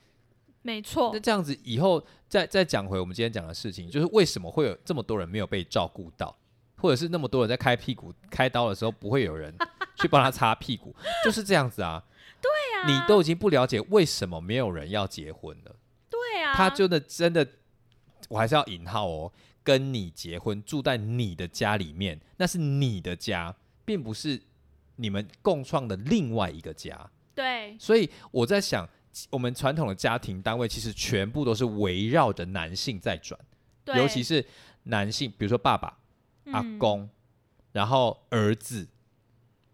没错。那，这样子以后再再讲回我们今天讲的事情，就是为什么会有这么多人没有被照顾到，或者是那么多人在开屁股开刀的时候不会有人 [LAUGHS] 去帮他擦屁股，就是这样子啊。对啊。你都已经不了解为什么没有人要结婚了，对啊，他真的真的，我还是要引号哦，跟你结婚住在你的家里面，那是你的家，并不是你们共创的另外一个家。对。所以我在想，我们传统的家庭单位其实全部都是围绕着男性在转，尤其是男性，比如说爸爸、阿嗯公，然后儿子。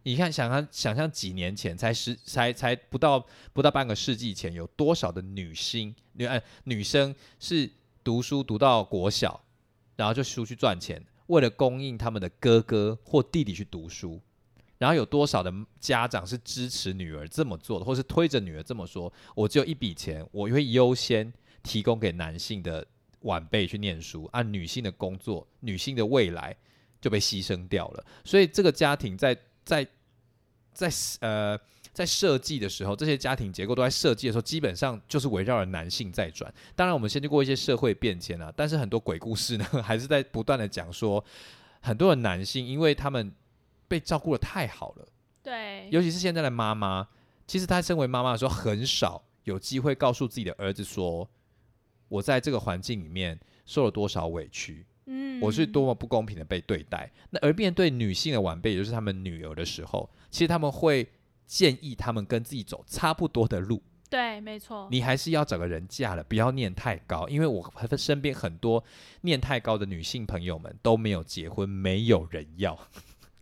你看，想象想象几年前，才十才才不到不到半个世纪前，有多少的女星女呃女生是读书读到国小，然后就出去赚钱，为了供应他们的哥哥或弟弟去读书。然后有多少的家长是支持女儿这么做的，或是推着女儿这么说？我只有一笔钱，我会优先提供给男性的晚辈去念书，按女性的工作、女性的未来就被牺牲掉了。所以这个家庭在在在呃在设计的时候，这些家庭结构都在设计的时候，基本上就是围绕着男性在转。当然，我们先经过一些社会变迁啊，但是很多鬼故事呢，[LAUGHS] 还是在不断的讲说，很多的男性因为他们被照顾的太好了。对尤其是现在的妈妈，其实她身为妈妈的时候，很少有机会告诉自己的儿子说，我在这个环境里面受了多少委屈，嗯我是多么不公平的被对待。那而面对女性的晚辈，也就是他们女儿的时候，其实他们会建议他们跟自己走差不多的路，对，没错，你还是要找个人嫁了，不要念太高，因为我身边很多念太高的女性朋友们都没有结婚，没有人要。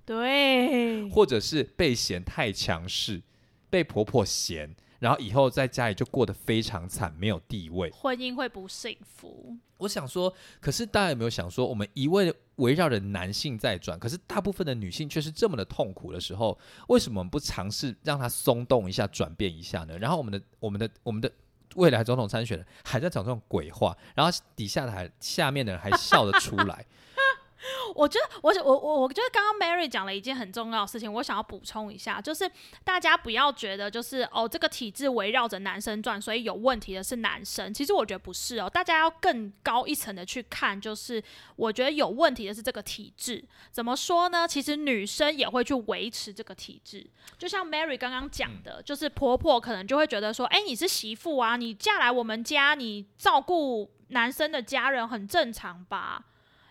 对或者是被嫌太强势，被婆婆嫌，然后以后在家里就过得非常惨，没有地位。婚姻会不幸福。我想说，可是大家有没有想说，我们一味地围绕着男性在转，可是大部分的女性却是这么的痛苦的时候，为什么我们不尝试让它松动一下、转变一下呢？然后我们的、我们的、我们的未来总统参选人还在讲这种鬼话，然后底下的还下面的人还笑得出来。[LAUGHS] 我觉得，我我我我觉得刚刚 Mary 讲了一件很重要的事情，我想要补充一下，就是大家不要觉得就是哦，这个体制围绕着男生转，所以有问题的是男生。其实我觉得不是哦，大家要更高一层的去看，就是我觉得有问题的是这个体制。怎么说呢？其实女生也会去维持这个体制，就像 Mary 刚刚讲的，就是婆婆可能就会觉得说，哎，你是媳妇啊，你嫁来我们家，你照顾男生的家人很正常吧？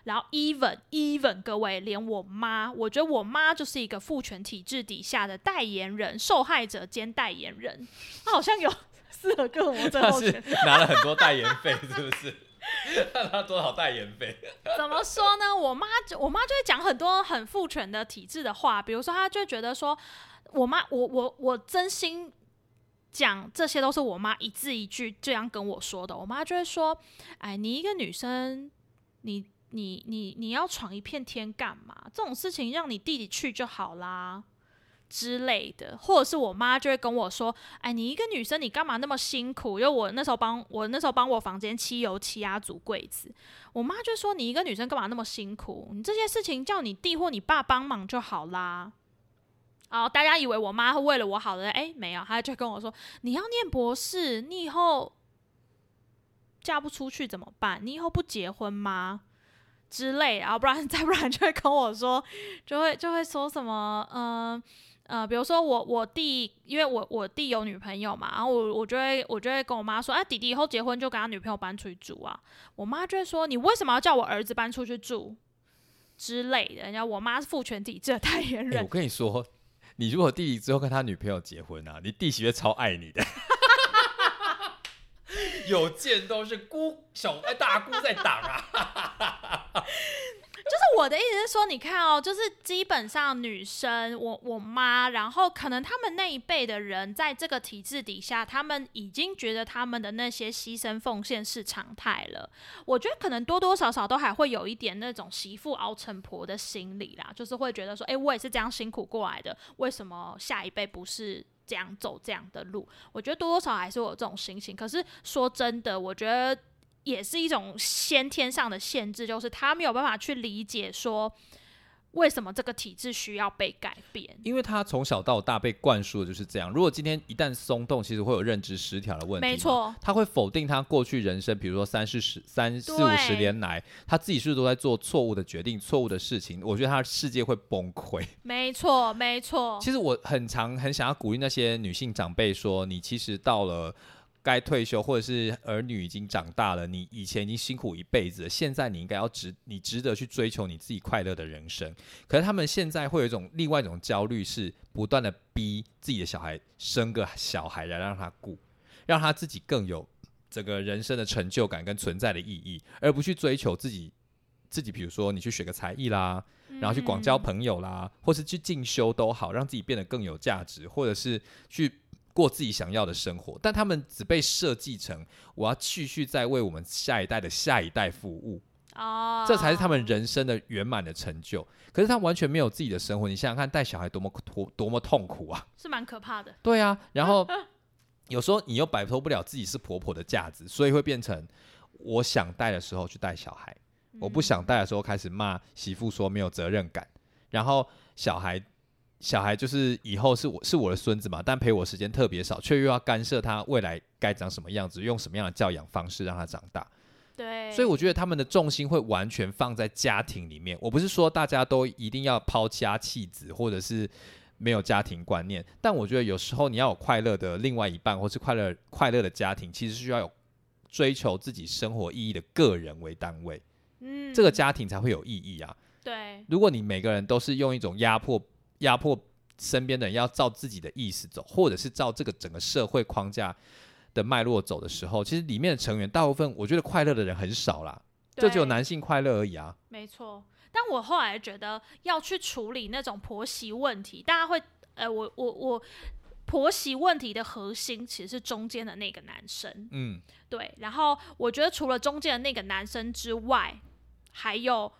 然后 even even 各位，连我妈，我觉得我妈就是一个父权体制底下的代言人、受害者兼代言人。她好像有四个恶魔症他是候群。拿了很多代言费，是不是？[LAUGHS] 他拿多少代言费？怎么说呢？我妈就我妈就会讲很多很父权的体制的话，比如说她就会觉得说，我妈我我我真心讲这些都是我妈一字一句这样跟我说的。我妈就会说，哎，你一个女生，你你你你要闯一片天干嘛？这种事情让你弟弟去就好啦。之类的，或者是我妈就会跟我说：“哎，你一个女生，你干嘛那么辛苦？”因为我那时候帮我那时候帮我房间漆油漆啊、煮柜子，我妈就说：“你一个女生干嘛那么辛苦？你这些事情叫你弟或你爸帮忙就好啦。”哦，大家以为我妈会为了我好的，哎，没有，她就跟我说：“你要念博士，你以后嫁不出去怎么办？你以后不结婚吗？”之类，然后不然 [LAUGHS] 再不然就会跟我说，就会就会说什么，嗯、呃，比如说我我弟，因为我我弟有女朋友嘛，然后我我就会我就会跟我妈说，哎、弟弟以后结婚就跟他女朋友搬出去住啊。我妈就会说，你为什么要叫我儿子搬出去住？之类的。人家我妈是父权体制的代言哎、人我，跟你说，你如果弟弟之后跟他女朋友结婚啊，你弟媳会超爱你的。有见都是姑小哎大姑在挡啊。[LAUGHS] 就是我的意思是说，你看哦，就是基本上女生，我我妈，然后可能他们那一辈的人，在这个体制底下，他们已经觉得他们的那些牺牲奉献是常态了。我觉得可能多多少少都还会有一点那种媳妇熬成婆的心理啦，就是会觉得说，哎、我也是这样辛苦过来的，为什么下一辈不是？这样走这样的路，我觉得多多少少还是我有这种心情。可是说真的，我觉得也是一种先天上的限制，就是他没有办法去理解说为什么这个体制需要被改变。因为他从小到大被灌输的就是这样。如果今天一旦松动，其实会有认知失调的问题。没，错，他会否定他过去人生，比如说三四十、三四五十年来，他自己是不是都在做错误的决定、错误的事情？我觉得他的世界会崩溃。没错，没错。其实我很常很想要鼓励那些女性长辈说，你其实到了。该退休，或者是儿女已经长大了，你以前已经辛苦一辈子了，现在你应该要值，你值得去追求你自己快乐的人生。可是他们现在会有一种另外一种焦虑，是不断的逼自己的小孩生个小孩来让他顾，让他自己更有整个人生的成就感跟存在的意义，而不去追求自己自己，比如说你去学个才艺啦，然后去广交嗯朋友啦，或是去进修都好，让自己变得更有价值，或者是去过自己想要的生活。但他们只被设计成我要继续在为我们下一代的下一代服务，哦，这才是他们人生的圆满的成就。可是他完全没有自己的生活，你想想看，带小孩多么多多么痛苦啊！是蛮可怕的。对啊，然后 [LAUGHS] 有时候你又摆脱不了自己是婆婆的架子，所以会变成我想带的时候去带小孩，我不想带的时候开始骂媳妇说没有责任感，然后小孩小孩就是以后是我是我的孙子嘛，但陪我时间特别少，却又要干涉他未来该长什么样子，用什么样的教养方式让他长大。对，所以我觉得他们的重心会完全放在家庭里面。我不是说大家都一定要抛家弃子，或者是没有家庭观念，但我觉得有时候你要有快乐的另外一半，或是快乐快乐的家庭，其实需要有追求自己生活意义的个人为单位，嗯，这个家庭才会有意义啊。对如果你每个人都是用一种压迫压迫身边的人要照自己的意思走，或者是照这个整个社会框架的脉络走的时候，其实里面的成员大部分我觉得快乐的人很少啦，就只有男性快乐而已啊。没错，但我后来觉得要去处理那种婆媳问题，大家会，呃，我我我，婆媳问题的核心其实是中间的那个男生，嗯，对。然后我觉得除了中间的那个男生之外，还有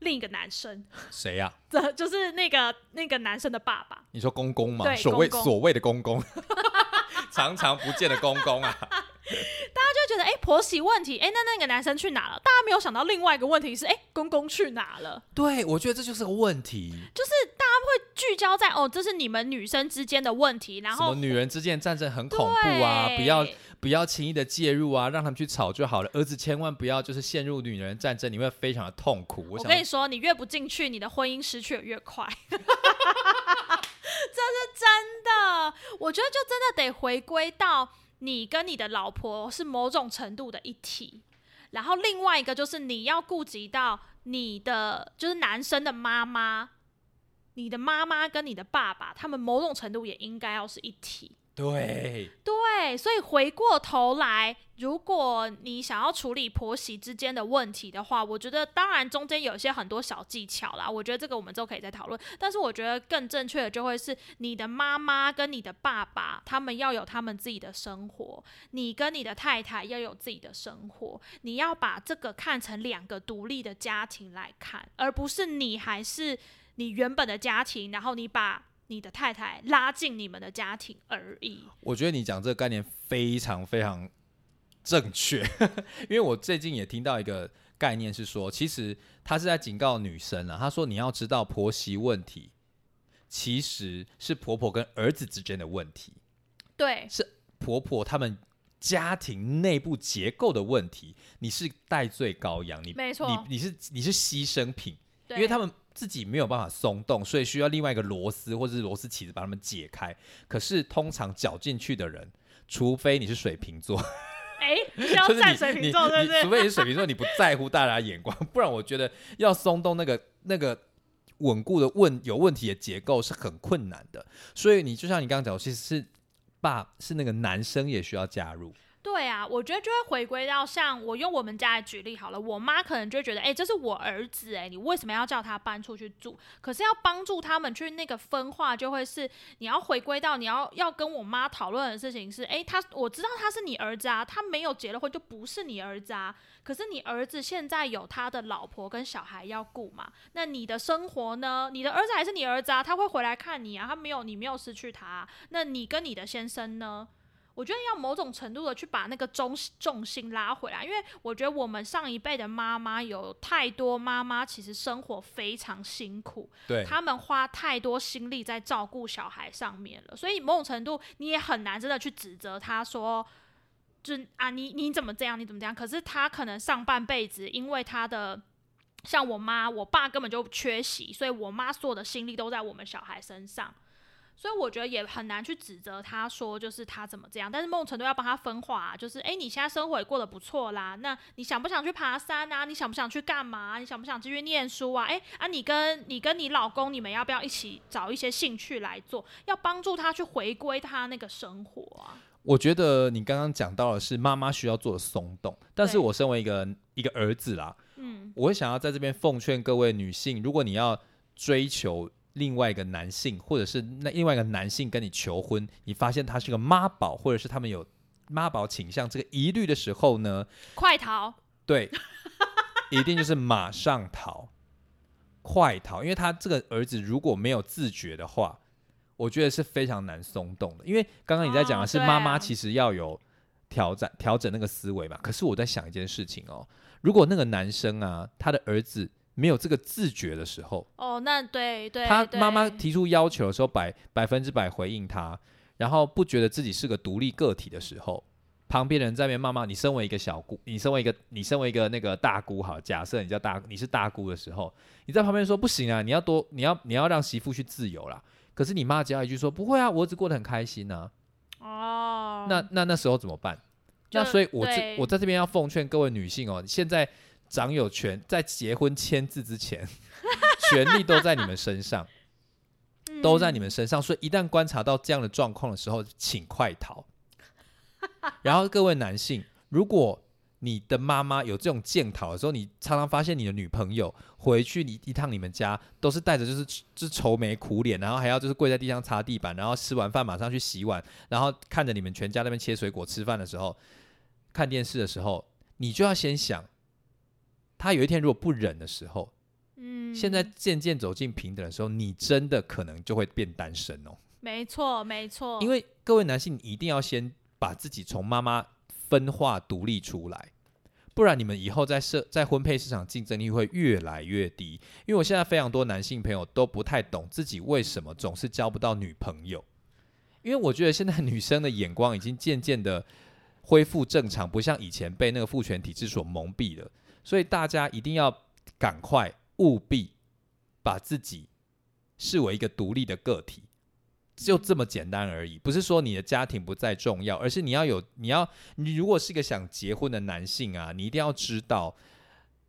另一个男生，谁呀、这 [LAUGHS] 就是那个那个男生的爸爸。你说公公吗？对所谓所谓的公公，[LAUGHS] 常常不见的公公啊。[LAUGHS] 大家就觉得哎、诶婆媳问题，哎、那那个男生去哪了？大家没有想到另外一个问题是，哎、公公去哪了？对，我觉得这就是个问题。就是大家会聚焦在哦，这是你们女生之间的问题，然后什么女人之间的战争很恐怖啊，不要不要轻易的介入啊，让他们去吵就好了。儿子千万不要就是陷入女人战争，你会非常的痛苦。我想我跟你说，你越不进去，你的婚姻失去的越快。这是真的，我觉得就真的得回归到你跟你的老婆是某种程度的一体，然后另外一个就是你要顾及到你的就是男生的妈妈，你的妈妈跟你的爸爸，他们某种程度也应该要是一体。对，对，所以回过头来，如果你想要处理婆媳之间的问题的话，我觉得当然中间有些很多小技巧啦，我觉得这个我们之后可以再讨论。但是我觉得更正确的就会是你的妈妈跟你的爸爸，他们要有他们自己的生活，你跟你的太太要有自己的生活，你要把这个看成两个独立的家庭来看，而不是你还是你原本的家庭，然后你把。你的太太拉近你们的家庭而已。我觉得你讲这个概念非常非常正确，[LAUGHS] 因为我最近也听到一个概念是说，其实他是在警告女生啊，他说你要知道婆媳问题其实是婆婆跟儿子之间的问题，对，是婆婆他们家庭内部结构的问题，你是代罪羔羊，你没错。你你是你是牺牲品，对因为他们自己没有办法松动，所以需要另外一个螺丝或者是螺丝起子把它们解开。可是通常搅进去的人，除非你是水瓶座，[LAUGHS] 哎、需要就是站水你瓶座，[LAUGHS] 对不对你你除？非你是水瓶座，你不在乎大家眼光，不然我觉得要松动那个那个稳固的问有问题的结构是很困难的。所以你就像你刚刚讲，其实是爸是那个男生也需要加入。对啊，我觉得就会回归到像我用我们家来举例好了，我妈可能就觉得，哎、这是我儿子、哎，你为什么要叫他搬出去住？可是要帮助他们去那个分化，就会是你要回归到你要要跟我妈讨论的事情是，哎、他我知道他是你儿子啊，他没有结了婚就不是你儿子啊。可是你儿子现在有他的老婆跟小孩要顾嘛？那你的生活呢？你的儿子还是你儿子啊，他会回来看你啊，他没有你没有失去他、那你跟你的先生呢？我觉得要某种程度的去把那个重重心拉回来，因为我觉得我们上一辈的妈妈有太多妈妈其实生活非常辛苦，对，他们花太多心力在照顾小孩上面了，所以某种程度你也很难真的去指责他说，就啊你你怎么这样你怎么这样？可是他可能上半辈子因为他的。像我妈、我爸根本就缺席，所以我妈所有的心力都在我们小孩身上。所以我觉得也很难去指责他说，就是他怎么这样。但是某种程度要帮他分化、啊，就是诶，你现在生活也过得不错啦，那你想不想去爬山啊？你想不想去干嘛？你想不想继续念书啊？诶，啊，你跟你跟你老公，你们要不要一起找一些兴趣来做，要帮助他去回归他那个生活啊？我觉得你刚刚讲到的是妈妈需要做的松动，但是我身为一个一个儿子啦，嗯，我会想要在这边奉劝各位女性，如果你要追求另外一个男性，或者是那另外一个男性跟你求婚，你发现他是个妈宝，或者是他们有妈宝倾向这个疑虑的时候呢，快逃！对，一定就是马上逃，快逃，因为他这个儿子如果没有自觉的话，我觉得是非常难松动的。因为刚刚你在讲的是妈妈其实要有调整调整那个思维嘛，可是我在想一件事情哦，如果那个男生啊，他的儿子没有这个自觉的时候，哦，那对对，他妈妈提出要求的时候，百百分之百回应他，然后不觉得自己是个独立个体的时候，旁边人在那边骂骂你，身为一个小姑，你身为一个你身为一个那个大姑，好，假设你叫大你是大姑的时候，你在旁边说不行啊，你要多你要你要让媳妇去自由啦。可是你妈只要一句说不会啊，我儿子过得很开心呐、哦，那那那时候怎么办？那所以我这我在这边要奉劝各位女性哦，现在掌有权在结婚签字之前，[LAUGHS] 权利都在你们身上。都在你们身上，所以一旦观察到这样的状况的时候，请快逃。然后各位男性，如果你的妈妈有这种检讨的时候，你常常发现你的女朋友回去你一趟你们家，都是带着就是就是愁眉苦脸，然后还要就是跪在地上擦地板，然后吃完饭马上去洗碗，然后看着你们全家那边切水果吃饭的时候，看电视的时候，你就要先想，他有一天如果不忍的时候，嗯，现在渐渐走进平等的时候，你真的可能就会变单身哦。没错没错，因为各位男性一定要先把自己从妈妈分化独立出来，不然你们以后在社在婚配市场竞争力会越来越低。因为我现在非常多男性朋友都不太懂自己为什么总是交不到女朋友，因为我觉得现在女生的眼光已经渐渐的恢复正常，不像以前被那个父权体制所蒙蔽了。所以大家一定要赶快务必把自己视为一个独立的个体。就这么简单而已，不是说你的家庭不再重要，而是你要有，你要，你如果是一个想结婚的男性啊，你一定要知道，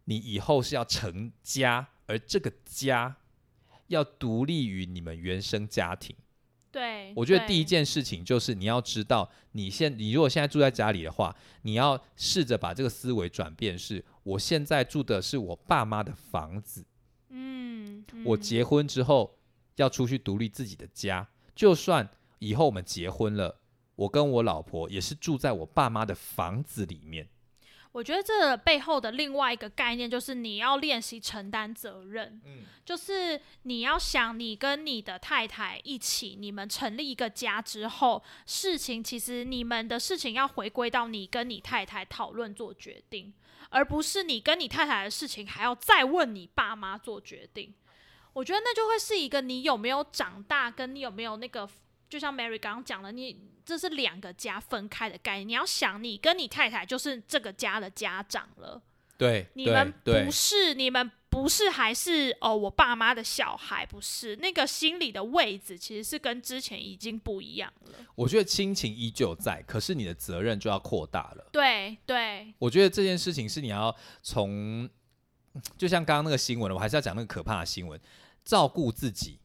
你以后是要成家，而这个家要独立于你们原生家庭。对，我觉得第一件事情就是你要知道，你现你如果现在住在家里的话，你要试着把这个思维转变是，我现在住的是我爸妈的房子，嗯，嗯。我结婚之后要出去独立自己的家，就算以后我们结婚了，我跟我老婆也是住在我爸妈的房子里面。我觉得这背后的另外一个概念就是你要练习承担责任，嗯，就是你要想你跟你的太太一起，你们成立一个家之后，事情其实你们的事情要回归到你跟你太太讨论做决定，而不是你跟你太太的事情还要再问你爸妈做决定。我觉得那就会是一个你有没有长大，跟你有没有那个，就像 Mary 刚刚讲的，你这是两个家分开的概念。你要想，你跟你太太就是这个家的家长了。对，你们不是，你们不不是还是哦我爸妈的小孩，不是那个心里的位置，其实是跟之前已经不一样了。我觉得亲情依旧在，可是你的责任就要扩大了。对对，我觉得这件事情是你要从，就像刚刚那个新闻，我还是要讲那个可怕的新闻，照顾自己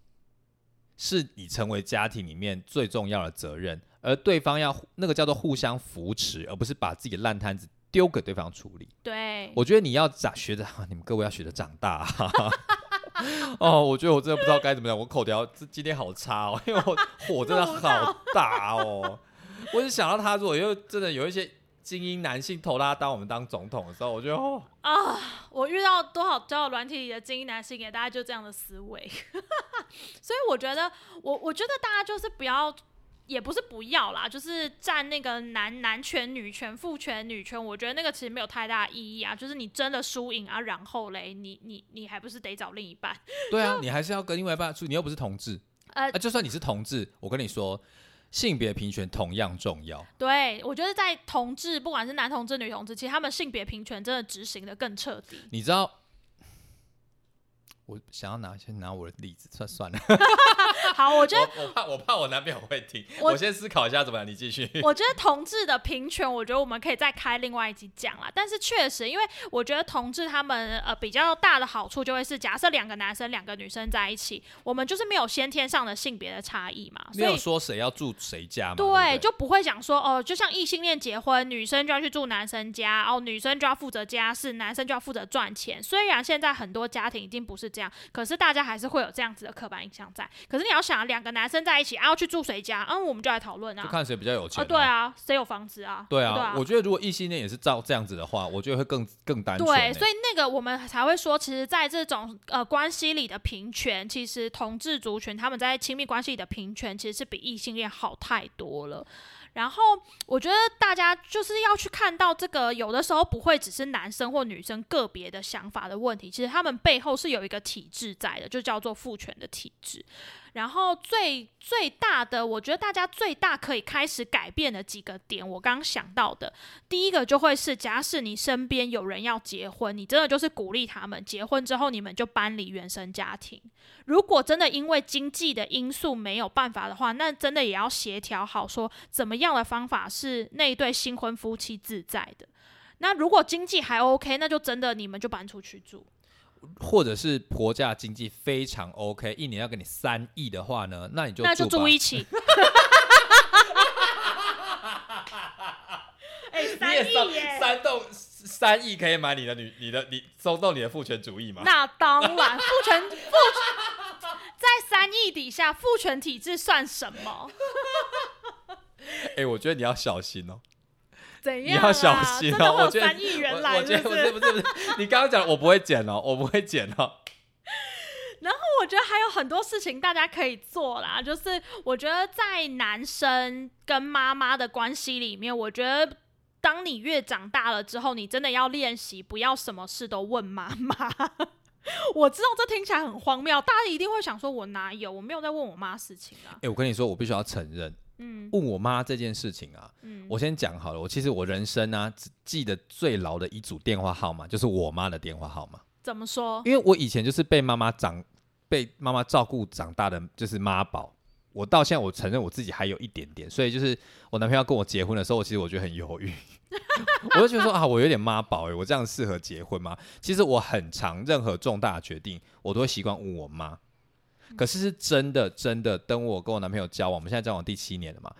是你成为家庭里面最重要的责任，而对方要那个叫做互相扶持，而不是把自己的烂摊子丢给对方处理。对，我觉得你要长学着，[LAUGHS] 你们各位要学着长大。[LAUGHS] 哦，我觉得我真的不知道该怎么讲，我口条这今天好差哦，[LAUGHS] 因为我火真的好大哦。我是想到他如果又真的有一些精英男性投他当我们当总统的时候，我觉得哦，啊，我遇到多少交友软体里的精英男性，也大概就这样的思维。所以我觉得，我我觉得大家就是不要，也不是不要啦，就是占那个男男权、女权、父权、女权，我觉得那个其实没有太大意义啊。就是你真的输赢啊，然后嘞，你你你还不是得找另一半？[LAUGHS] 对啊，你还是要跟另外一半处，你又不是同志。呃啊，就算你是同志，我跟你说，性别平权同样重要。对，我觉得在同志，不管是男同志、女同志，其实他们性别平权真的执行的更彻底。你知道，我想要拿先拿我的例子，算算了。[LAUGHS] 好，我觉得 [LAUGHS] 我我怕我怕我男朋友会听，我我先思考一下怎么样，你继续。[LAUGHS] 我觉得同志的平权，我觉得我们可以再开另外一集讲啦。但是确实，因为我觉得同志他们呃比较大的好处就会是，假设两个男生、两个女生在一起，我们就是没有先天上的性别的差异嘛，没有。说谁要住谁家嘛？对不对，对，就不会讲说哦，就像异性恋结婚，女生就要去住男生家，哦，女生就要负责家事，男生就要负责赚钱。虽然现在很多家庭已经不是这样，可是大家还是会有这样子的刻板印象在。可是你要想，两个男生在一起，啊，要去住谁家，嗯，我们就来讨论啊。就看谁比较有钱、啊，对，啊，谁有房子啊？对对啊。我觉得如果异性恋也是照这样子的话，我觉得会更更单纯、欸。对，所以那个我们才会说，其实，在这种呃关系里的平权，其实同志族群他们在亲密关系里的平权，其实是比异性恋好太多了。然后我觉得大家就是要去看到这个，有的时候不会只是男生或女生个别的想法的问题，其实他们背后是有一个体制在的，就叫做父权的体制。然后最最大的，我觉得大家最大可以开始改变的几个点，我刚刚想到的，第一个就会是，假使你身边有人要结婚，你真的就是鼓励他们结婚之后，你们就搬离原生家庭。如果真的因为经济的因素没有办法的话，那真的也要协调好，说怎么样的方法是那一对新婚夫妻自在的。那如果经济还 OK，那就真的你们就搬出去住。或者是婆家经济非常 OK，一年要给你三亿的话呢，那你就那就住一起。[LAUGHS] 哎、你三亿耶！三栋三亿可以买你的女你的你收到你的父权主义吗？那当然，父权父权 [LAUGHS] 在三亿底下，父权体制算什么？[LAUGHS] 哎、我觉得你要小心哦、怎样、啊？你要小心哦我觉得三亿我我觉得是不是？不是不是，你刚刚讲我不会剪哦、我不会剪哦、[LAUGHS] 我觉得还有很多事情大家可以做啦，就是我觉得在男生跟妈妈的关系里面，我觉得当你越长大了之后，你真的要练习不要什么事都问妈妈。[LAUGHS] 我知道这听起来很荒谬，大家一定会想说，我哪有？我没有在问我妈事情啊。哎、我跟你说，我必须要承认，嗯问我妈这件事情啊，嗯，我先讲好了。我其实我人生啊，只记得最牢的一组电话号码就是我妈的电话号码，怎么说？因为我以前就是被妈妈长被妈妈照顾长大的，就是妈宝。我到现在我承认我自己还有一点点，所以就是我男朋友要跟我结婚的时候，我其实我觉得很犹豫，[LAUGHS] 我就觉得说啊，我有点妈宝哎，我这样适合结婚吗？其实我很常任何重大的决定，我都会习惯问我妈。可是是真的真的，等我跟我男朋友交往，我们现在交往第七年了嘛，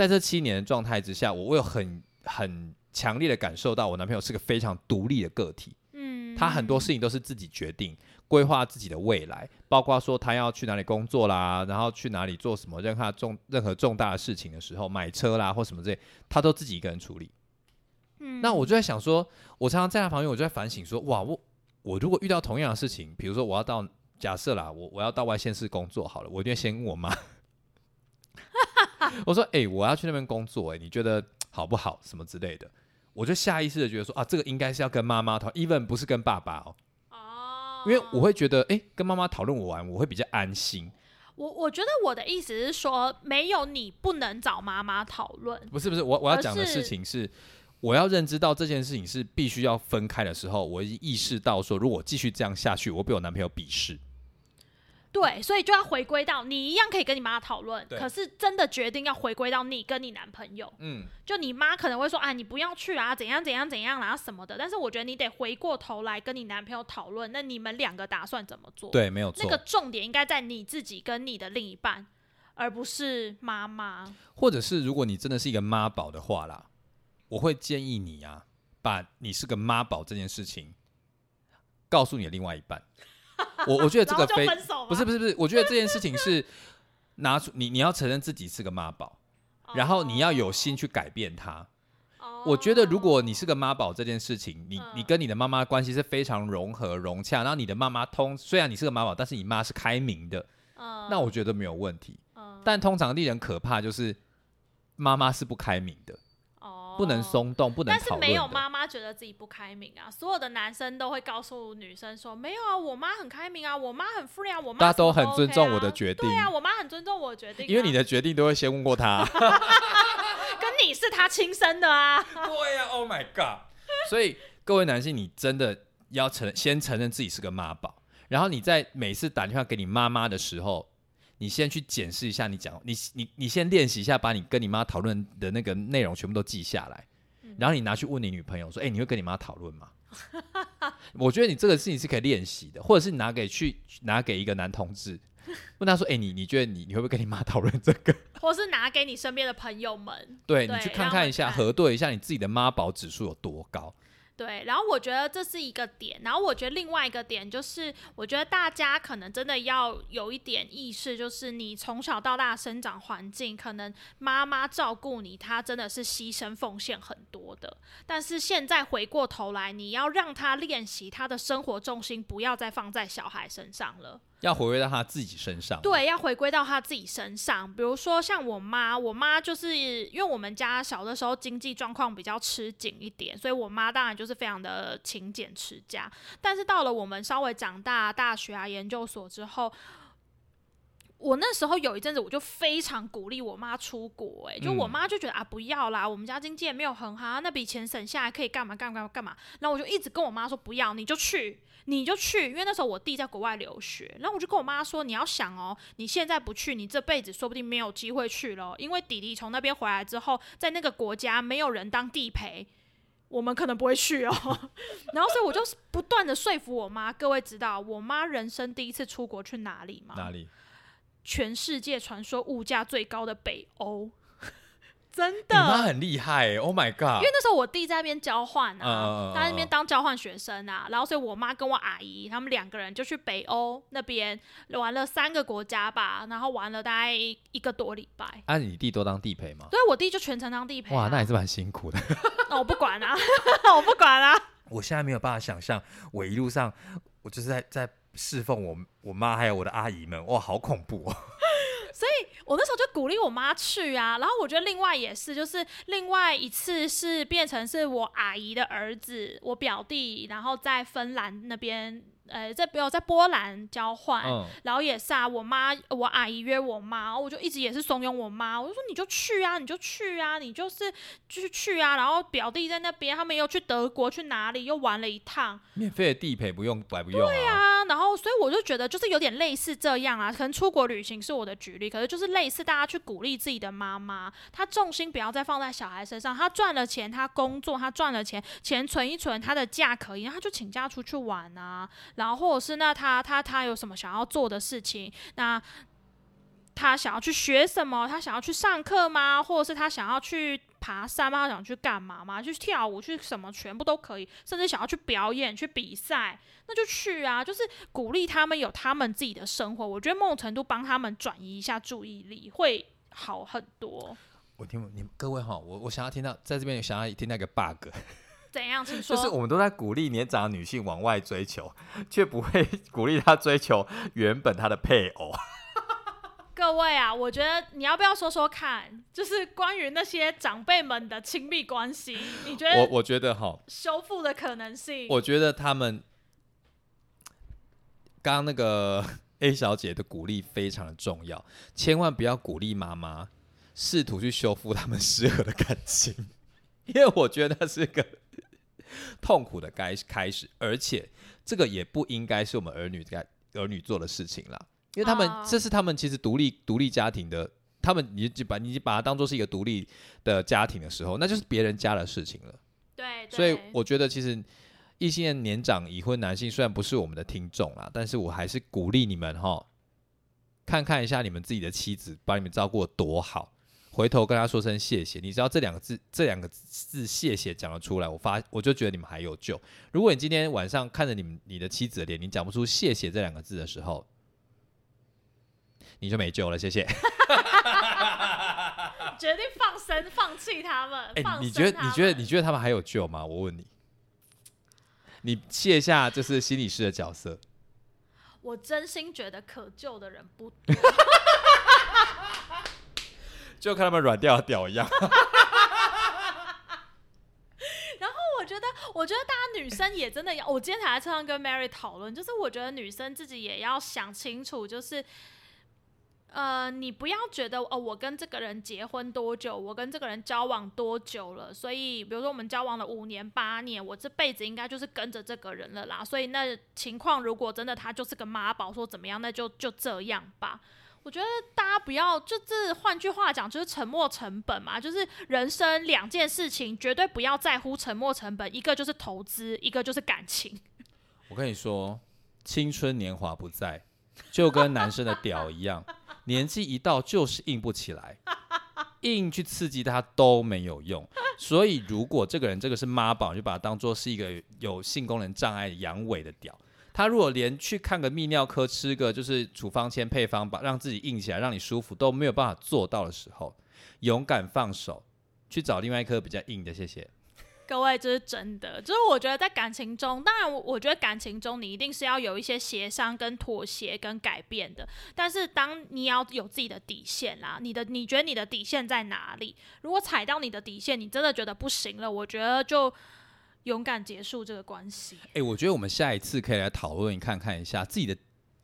在这七年的状态之下，我我有很很强烈的感受到，我男朋友是个非常独立的个体。嗯，他很多事情都是自己决定，规划自己的未来，包括说他要去哪里工作啦，然后去哪里做什么任何重任何重大的事情的时候，买车啦或什么之类，他都自己一个人处理。嗯那我就在想说，我常常在他旁边，我就在反省说，哇，我我如果遇到同样的事情，比如说我要到假设啦，我我要到外县市工作好了，我一定会先问我妈，[LAUGHS] 我说，哎、我要去那边工作、哎，你觉得好不好？什么之类的。我就下意识的觉得说啊，这个应该是要跟妈妈讨，even 不是跟爸爸哦，哦，因为我会觉得，哎、跟妈妈讨论我玩，我会比较安心。我我觉得我的意思是说，没有你不能找妈妈讨论。不是不是，我我要讲的事情是，我要认知到这件事情是必须要分开的时候，我已经意识到说，如果继续这样下去，我被我男朋友鄙视。对，所以就要回归到你一样可以跟你妈讨论，对可是真的决定要回归到你跟你男朋友。嗯，就你妈可能会说，啊，你不要去啊，怎样怎样怎样啦、什么的。但是我觉得你得回过头来跟你男朋友讨论，那你们两个打算怎么做？，对，没有错。那个重点应该在你自己跟你的另一半，而不是妈妈。或者是如果你真的是一个妈宝的话啦，我会建议你啊，把你是个妈宝这件事情告诉你的另外一半。[LAUGHS] 我我觉得这个非不是不是不是，我觉得这件事情是 [LAUGHS] 拿出你你要承认自己是个妈宝，然后你要有心去改变它。哦。我觉得如果你是个妈宝这件事情，你嗯你跟你的妈妈关系是非常融合融洽，然后你的妈妈通虽然你是个妈宝，但是你妈是开明的，嗯，那我觉得没有问题。嗯但通常令人可怕就是妈妈是不开明的，哦不能松动，不能但是。没有妈妈觉得自己不开明啊，所有的男生都会告诉女生说，没有啊，我妈很开明啊，我妈很 free 啊，我妈大家都很尊重我的决定对啊，我妈很尊重我的决定啊、因为你的决定都会先问过她。[LAUGHS] 跟你是她亲生的啊，对呀、o h my god！所以各位男性，你真的要承先承认自己是个妈宝，然后你在每次打电话给你妈妈的时候，你先去检视一下你讲，你你你先练习一下，把你跟你妈讨论的那个内容全部都记下来，然后你拿去问你女朋友说：“哎、你会跟你妈讨论吗？” [LAUGHS] 我觉得你这个事情是可以练习的，或者是拿给去拿给一个男同志，问他说：“哎、你你觉得你你会不会跟你妈讨论这个？” [LAUGHS] 或是拿给你身边的朋友们。对对你去看看一下，核对一下你自己的妈宝指数有多高。对，然后我觉得这是一个点，然后我觉得另外一个点就是，我觉得大家可能真的要有一点意识，就是你从小到大生长环境，可能妈妈照顾你，她真的是牺牲奉献很多的。但是现在回过头来，你要让她练习她的生活重心，不要再放在小孩身上了。要回归到他自己身上。，对，要回归到他自己身上。比如说像我妈，我妈就是因为我们家小的时候经济状况比较吃紧一点，所以我妈当然就是非常的勤俭持家。但是到了我们稍微长大，大学啊、研究所之后。我那时候有一阵子，我就非常鼓励我妈出国、欸，就我嗯妈就觉得啊，不要啦，我们家经济也没有很好，啊那笔钱省下来可以干嘛干嘛干嘛。然后我就一直跟我妈说不要，你就去，你就去，因为那时候我弟在国外留学，然后我就跟我妈说，你要想哦，你现在不去，你这辈子说不定没有机会去了，因为弟弟从那边回来之后，在那个国家没有人当地陪。我们可能不会去哦，[LAUGHS] 然后所以我就不断的说服我妈。各位知道我妈人生第一次出国去哪里吗？哪里？全世界传说物价最高的北欧，真你的。妈很厉害欸，Oh my god！因为那时候我弟在那边交换啊，嗯他在那边当交换学生啊，然后所以我妈跟我阿姨他们两个人就去北欧那边玩了三个国家吧，然后玩了大概一个多礼拜。啊，你弟都当地陪吗？对我弟就全程当地陪、啊。哇，那也是蛮辛苦的。那 [LAUGHS] 我不管啊，[LAUGHS] 我不管啊。我现在没有办法想象，我一路上我就是在在侍奉我我妈还有我的阿姨们，哇，好恐怖哦！所以我那时候就鼓励我妈去啊，然后我觉得另外也是，就是另外一次是变成是我阿姨的儿子，我表弟，然后在芬兰那边，呃，在比如在波兰交换，嗯，然后也是啊，我妈我阿姨约我妈，我就一直也是怂恿我妈，我就说你就去啊，你就去啊，你就是就是去啊。然后表弟在那边，他们又去德国去哪里又玩了一趟免费的地陪不用白不用啊。啊。然后所以我就觉得就是有点类似这样啊，可能出国旅行是我的举例，可是就是类似大家去鼓励自己的妈妈，她重心不要再放在小孩身上，她赚了钱，她工作，她赚了钱，钱存一存，她的假可以，那她就请假出去玩啊。然后或者是那他他他有什么想要做的事情，那他想要去学什么？他想要去上课吗？或者是他想要去爬山吗？他想去干嘛吗？去跳舞去什么？全部都可以，甚至想要去表演、去比赛，那就去啊！就是鼓励他们有他们自己的生活。我觉得某种程度帮他们转移一下注意力会好很多。我听你各位哈，我我想要听到在这边想要听到一个 bug，怎样？请说。就是我们都在鼓励年长的女性往外追求，却不会 [LAUGHS] 鼓励她追求原本她的配偶。[LAUGHS] 各位啊，我觉得你要不要说说看，就是关于那些长辈们的亲密关系，你觉得我我觉得哈，修复的可能性？我觉得他们刚刚那个 [LAUGHS] A 小姐的鼓励非常的重要，千万不要鼓励妈妈试图去修复他们失和的感情，因为我觉得那是个痛苦的该开始，而且这个也不应该是我们儿女该儿女做的事情啦，因为他们、哦这是他们其实独立独立家庭的，他们你就把你把它当做是一个独立的家庭的时候，那就是别人家的事情了。对，对所以我觉得其实异性恋年长已婚男性虽然不是我们的听众啦，但是我还是鼓励你们哈，看看一下你们自己的妻子把你们照顾得多好，回头跟他说声谢谢。你知道这两个字，这两个字谢谢讲得出来，我发我就觉得你们还有救。如果你今天晚上看着你们你的妻子的脸，你讲不出谢谢这两个字的时候，你就没救了。谢谢。[LAUGHS] 决定放生放弃他们。哎、放你觉得你觉得你觉得他们还有救吗？我问你，你卸下就是心理师的角色。我真心觉得可救的人不 [LAUGHS] 就看他们软掉的屌一样。我觉得，我觉得大家女生也真的要，我今天才在车上跟 Mary 讨论，就是我觉得女生自己也要想清楚，就是。呃，你不要觉得哦，我跟这个人结婚多久，我跟这个人交往多久了，所以比如说我们交往了五年、八年，我这辈子应该就是跟着这个人了啦。所以那情况如果真的他就是个妈宝，说怎么样，那就就这样吧。我觉得大家不要，就是换句话讲，就是沉没成本嘛，就是人生两件事情，绝对不要在乎沉没成本，一个就是投资，一个就是感情。我跟你说，青春年华不在，就跟男生的屌一样，[LAUGHS] 年纪一到就是硬不起来，硬去刺激他都没有用。所以，如果这个人这个是妈宝，就把他当做是一个有性功能障碍阳痿的屌。他如果连去看个泌尿科，吃个就是处方签配方，把让自己硬起来，让你舒服都没有办法做到的时候，勇敢放手，去找另外一颗比较硬的。谢谢。各位，这是真的，就是我觉得在感情中，当然我我觉得感情中你一定是要有一些协商、跟妥协、跟改变的。但是当你要有自己的底线啦，你的你觉得你的底线在哪里？如果踩到你的底线，你真的觉得不行了，我觉得就勇敢结束这个关系。哎、我觉得我们下一次可以来讨论看看一下自己的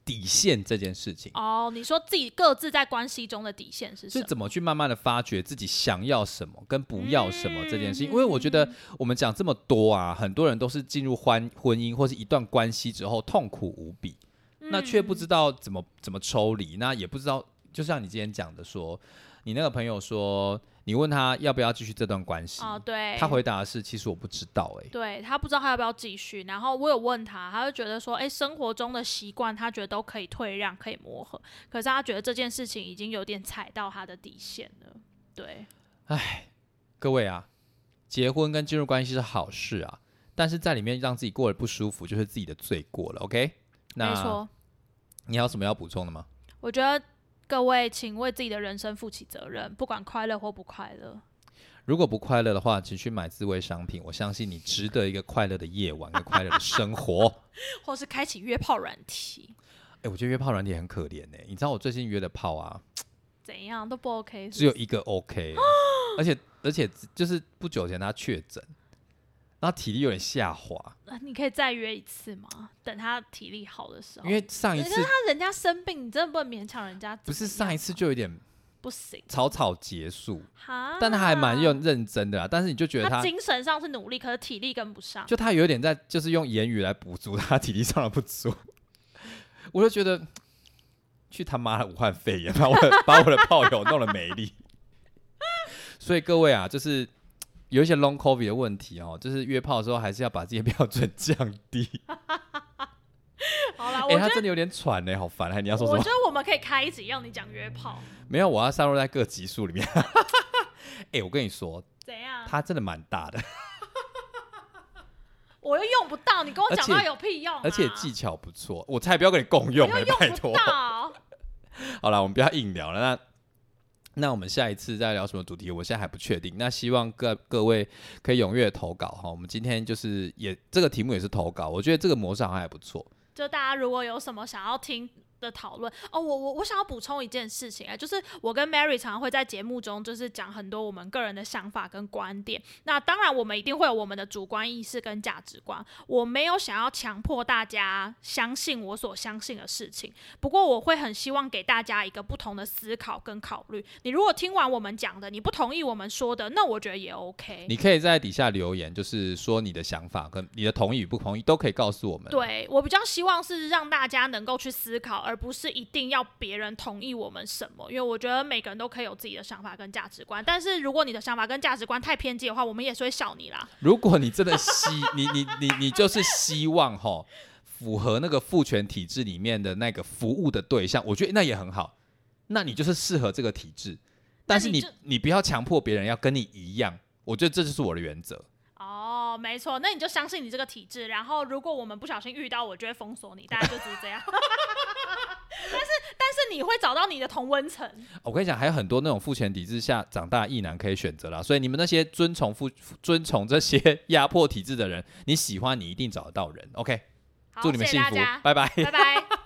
底线这件事情，哦，你说自己各自在关系中的底线是什么？是怎么去慢慢的发掘自己想要什么跟不要什么这件事情。嗯因为我觉得我们讲这么多啊，很多人都是进入婚婚姻或是一段关系之后痛苦无比，那却不知道怎么怎么抽离，那也不知道，就像你今天讲的说，你那个朋友说，你问他要不要继续这段关系，哦，对，他回答的是，其实我不知道、欸，对他不知道他要不要继续，然后我有问他，他就觉得说，哎、生活中的习惯他觉得都可以退让，可以磨合，可是他觉得这件事情已经有点踩到他的底线了。对，哎各位啊，结婚跟进入关系是好事啊，但是在里面让自己过得不舒服，就是自己的罪过了。OK，那没错，你还有什么要补充的吗？我觉得各位请为自己的人生负起责任，不管快乐或不快乐。如果不快乐的话，请去买自慰商品。我相信你值得一个快乐的夜晚跟快乐的生活。[LAUGHS] 或是开启约炮软体，哎、我觉得约炮软体很可怜呢、你知道我最近约的炮啊，怎样都不 OK 是不是只有一个 OK，而且而且就是不久前他确诊，然后体力有点下滑，呃你可以再约一次吗？等他体力好的时候。因为上一次他人家生病，你真的不能勉强人家。不是上一次就有点不行草草结束，哈，但他还蛮用认真的啦。但是你就觉得他他精神上是努力，可是体力跟不上。就他有点在就是用言语来补足他体力上的不足，[LAUGHS] 我就觉得去他妈的武汉肺炎，把我的 [LAUGHS] 把我的炮友弄得没力。所以各位啊，就是有一些 long covid 的问题哦，就是约炮的时候还是要把这些标准降低。好啦，哎、我觉得他真的有点喘呢，好烦。哎，你要说什么我觉？得我们可以开一集让你讲约炮，没有，我要散落在各集数里面。[LAUGHS] 哎、我跟你说，怎样？他真的蛮大的，[LAUGHS] 我又用不到，你跟我讲而且到有屁用、啊？而且技巧不错，我才不要跟你共用我呢，拜托。好了，我们不要硬聊了。那那我们下一次再聊什么主题？我现在还不确定。那希望各各位可以踊跃投稿哈。我们今天就是也这个题目也是投稿，我觉得这个模式好像还不错。就大家如果有什么想要听的讨论哦，我我我想要补充一件事情啊，就是我跟 Mary 常常会在节目中就是讲很多我们个人的想法跟观点。那当然，我们一定会有我们的主观意识跟价值观。我没有想要强迫大家相信我所相信的事情，不过我会很希望给大家一个不同的思考跟考虑。你如果听完我们讲的，你不同意我们说的，那我觉得也 OK。你可以在底下留言，就是说你的想法跟你的同意与不同意都可以告诉我们。对我比较希望是让大家能够去思考，而不是一定要别人同意我们什么。因为我觉得每个人都可以有自己的想法跟价值观，但是如果你的想法跟价值观太偏激的话，我们也是会笑你啦。[LAUGHS] 如果你真的希你你你你就是希望哈符合那个父权体制里面的那个服务的对象，我觉得那也很好。那你就是适合这个体制，但是你你你不要强迫别人要跟你一样。我觉得这就是我的原则。哦，没错，那你就相信你这个体制，然后如果我们不小心遇到，我就会封锁你，大家就只是这样。[LAUGHS] 但是但是你会找到你的同温层，我跟你讲，还有很多那种父权体制下长大异男可以选择啦。所以你们那些遵从父遵从这些压迫体制的人，你喜欢你一定找得到人。OK，祝你们幸福谢谢，拜拜。拜拜。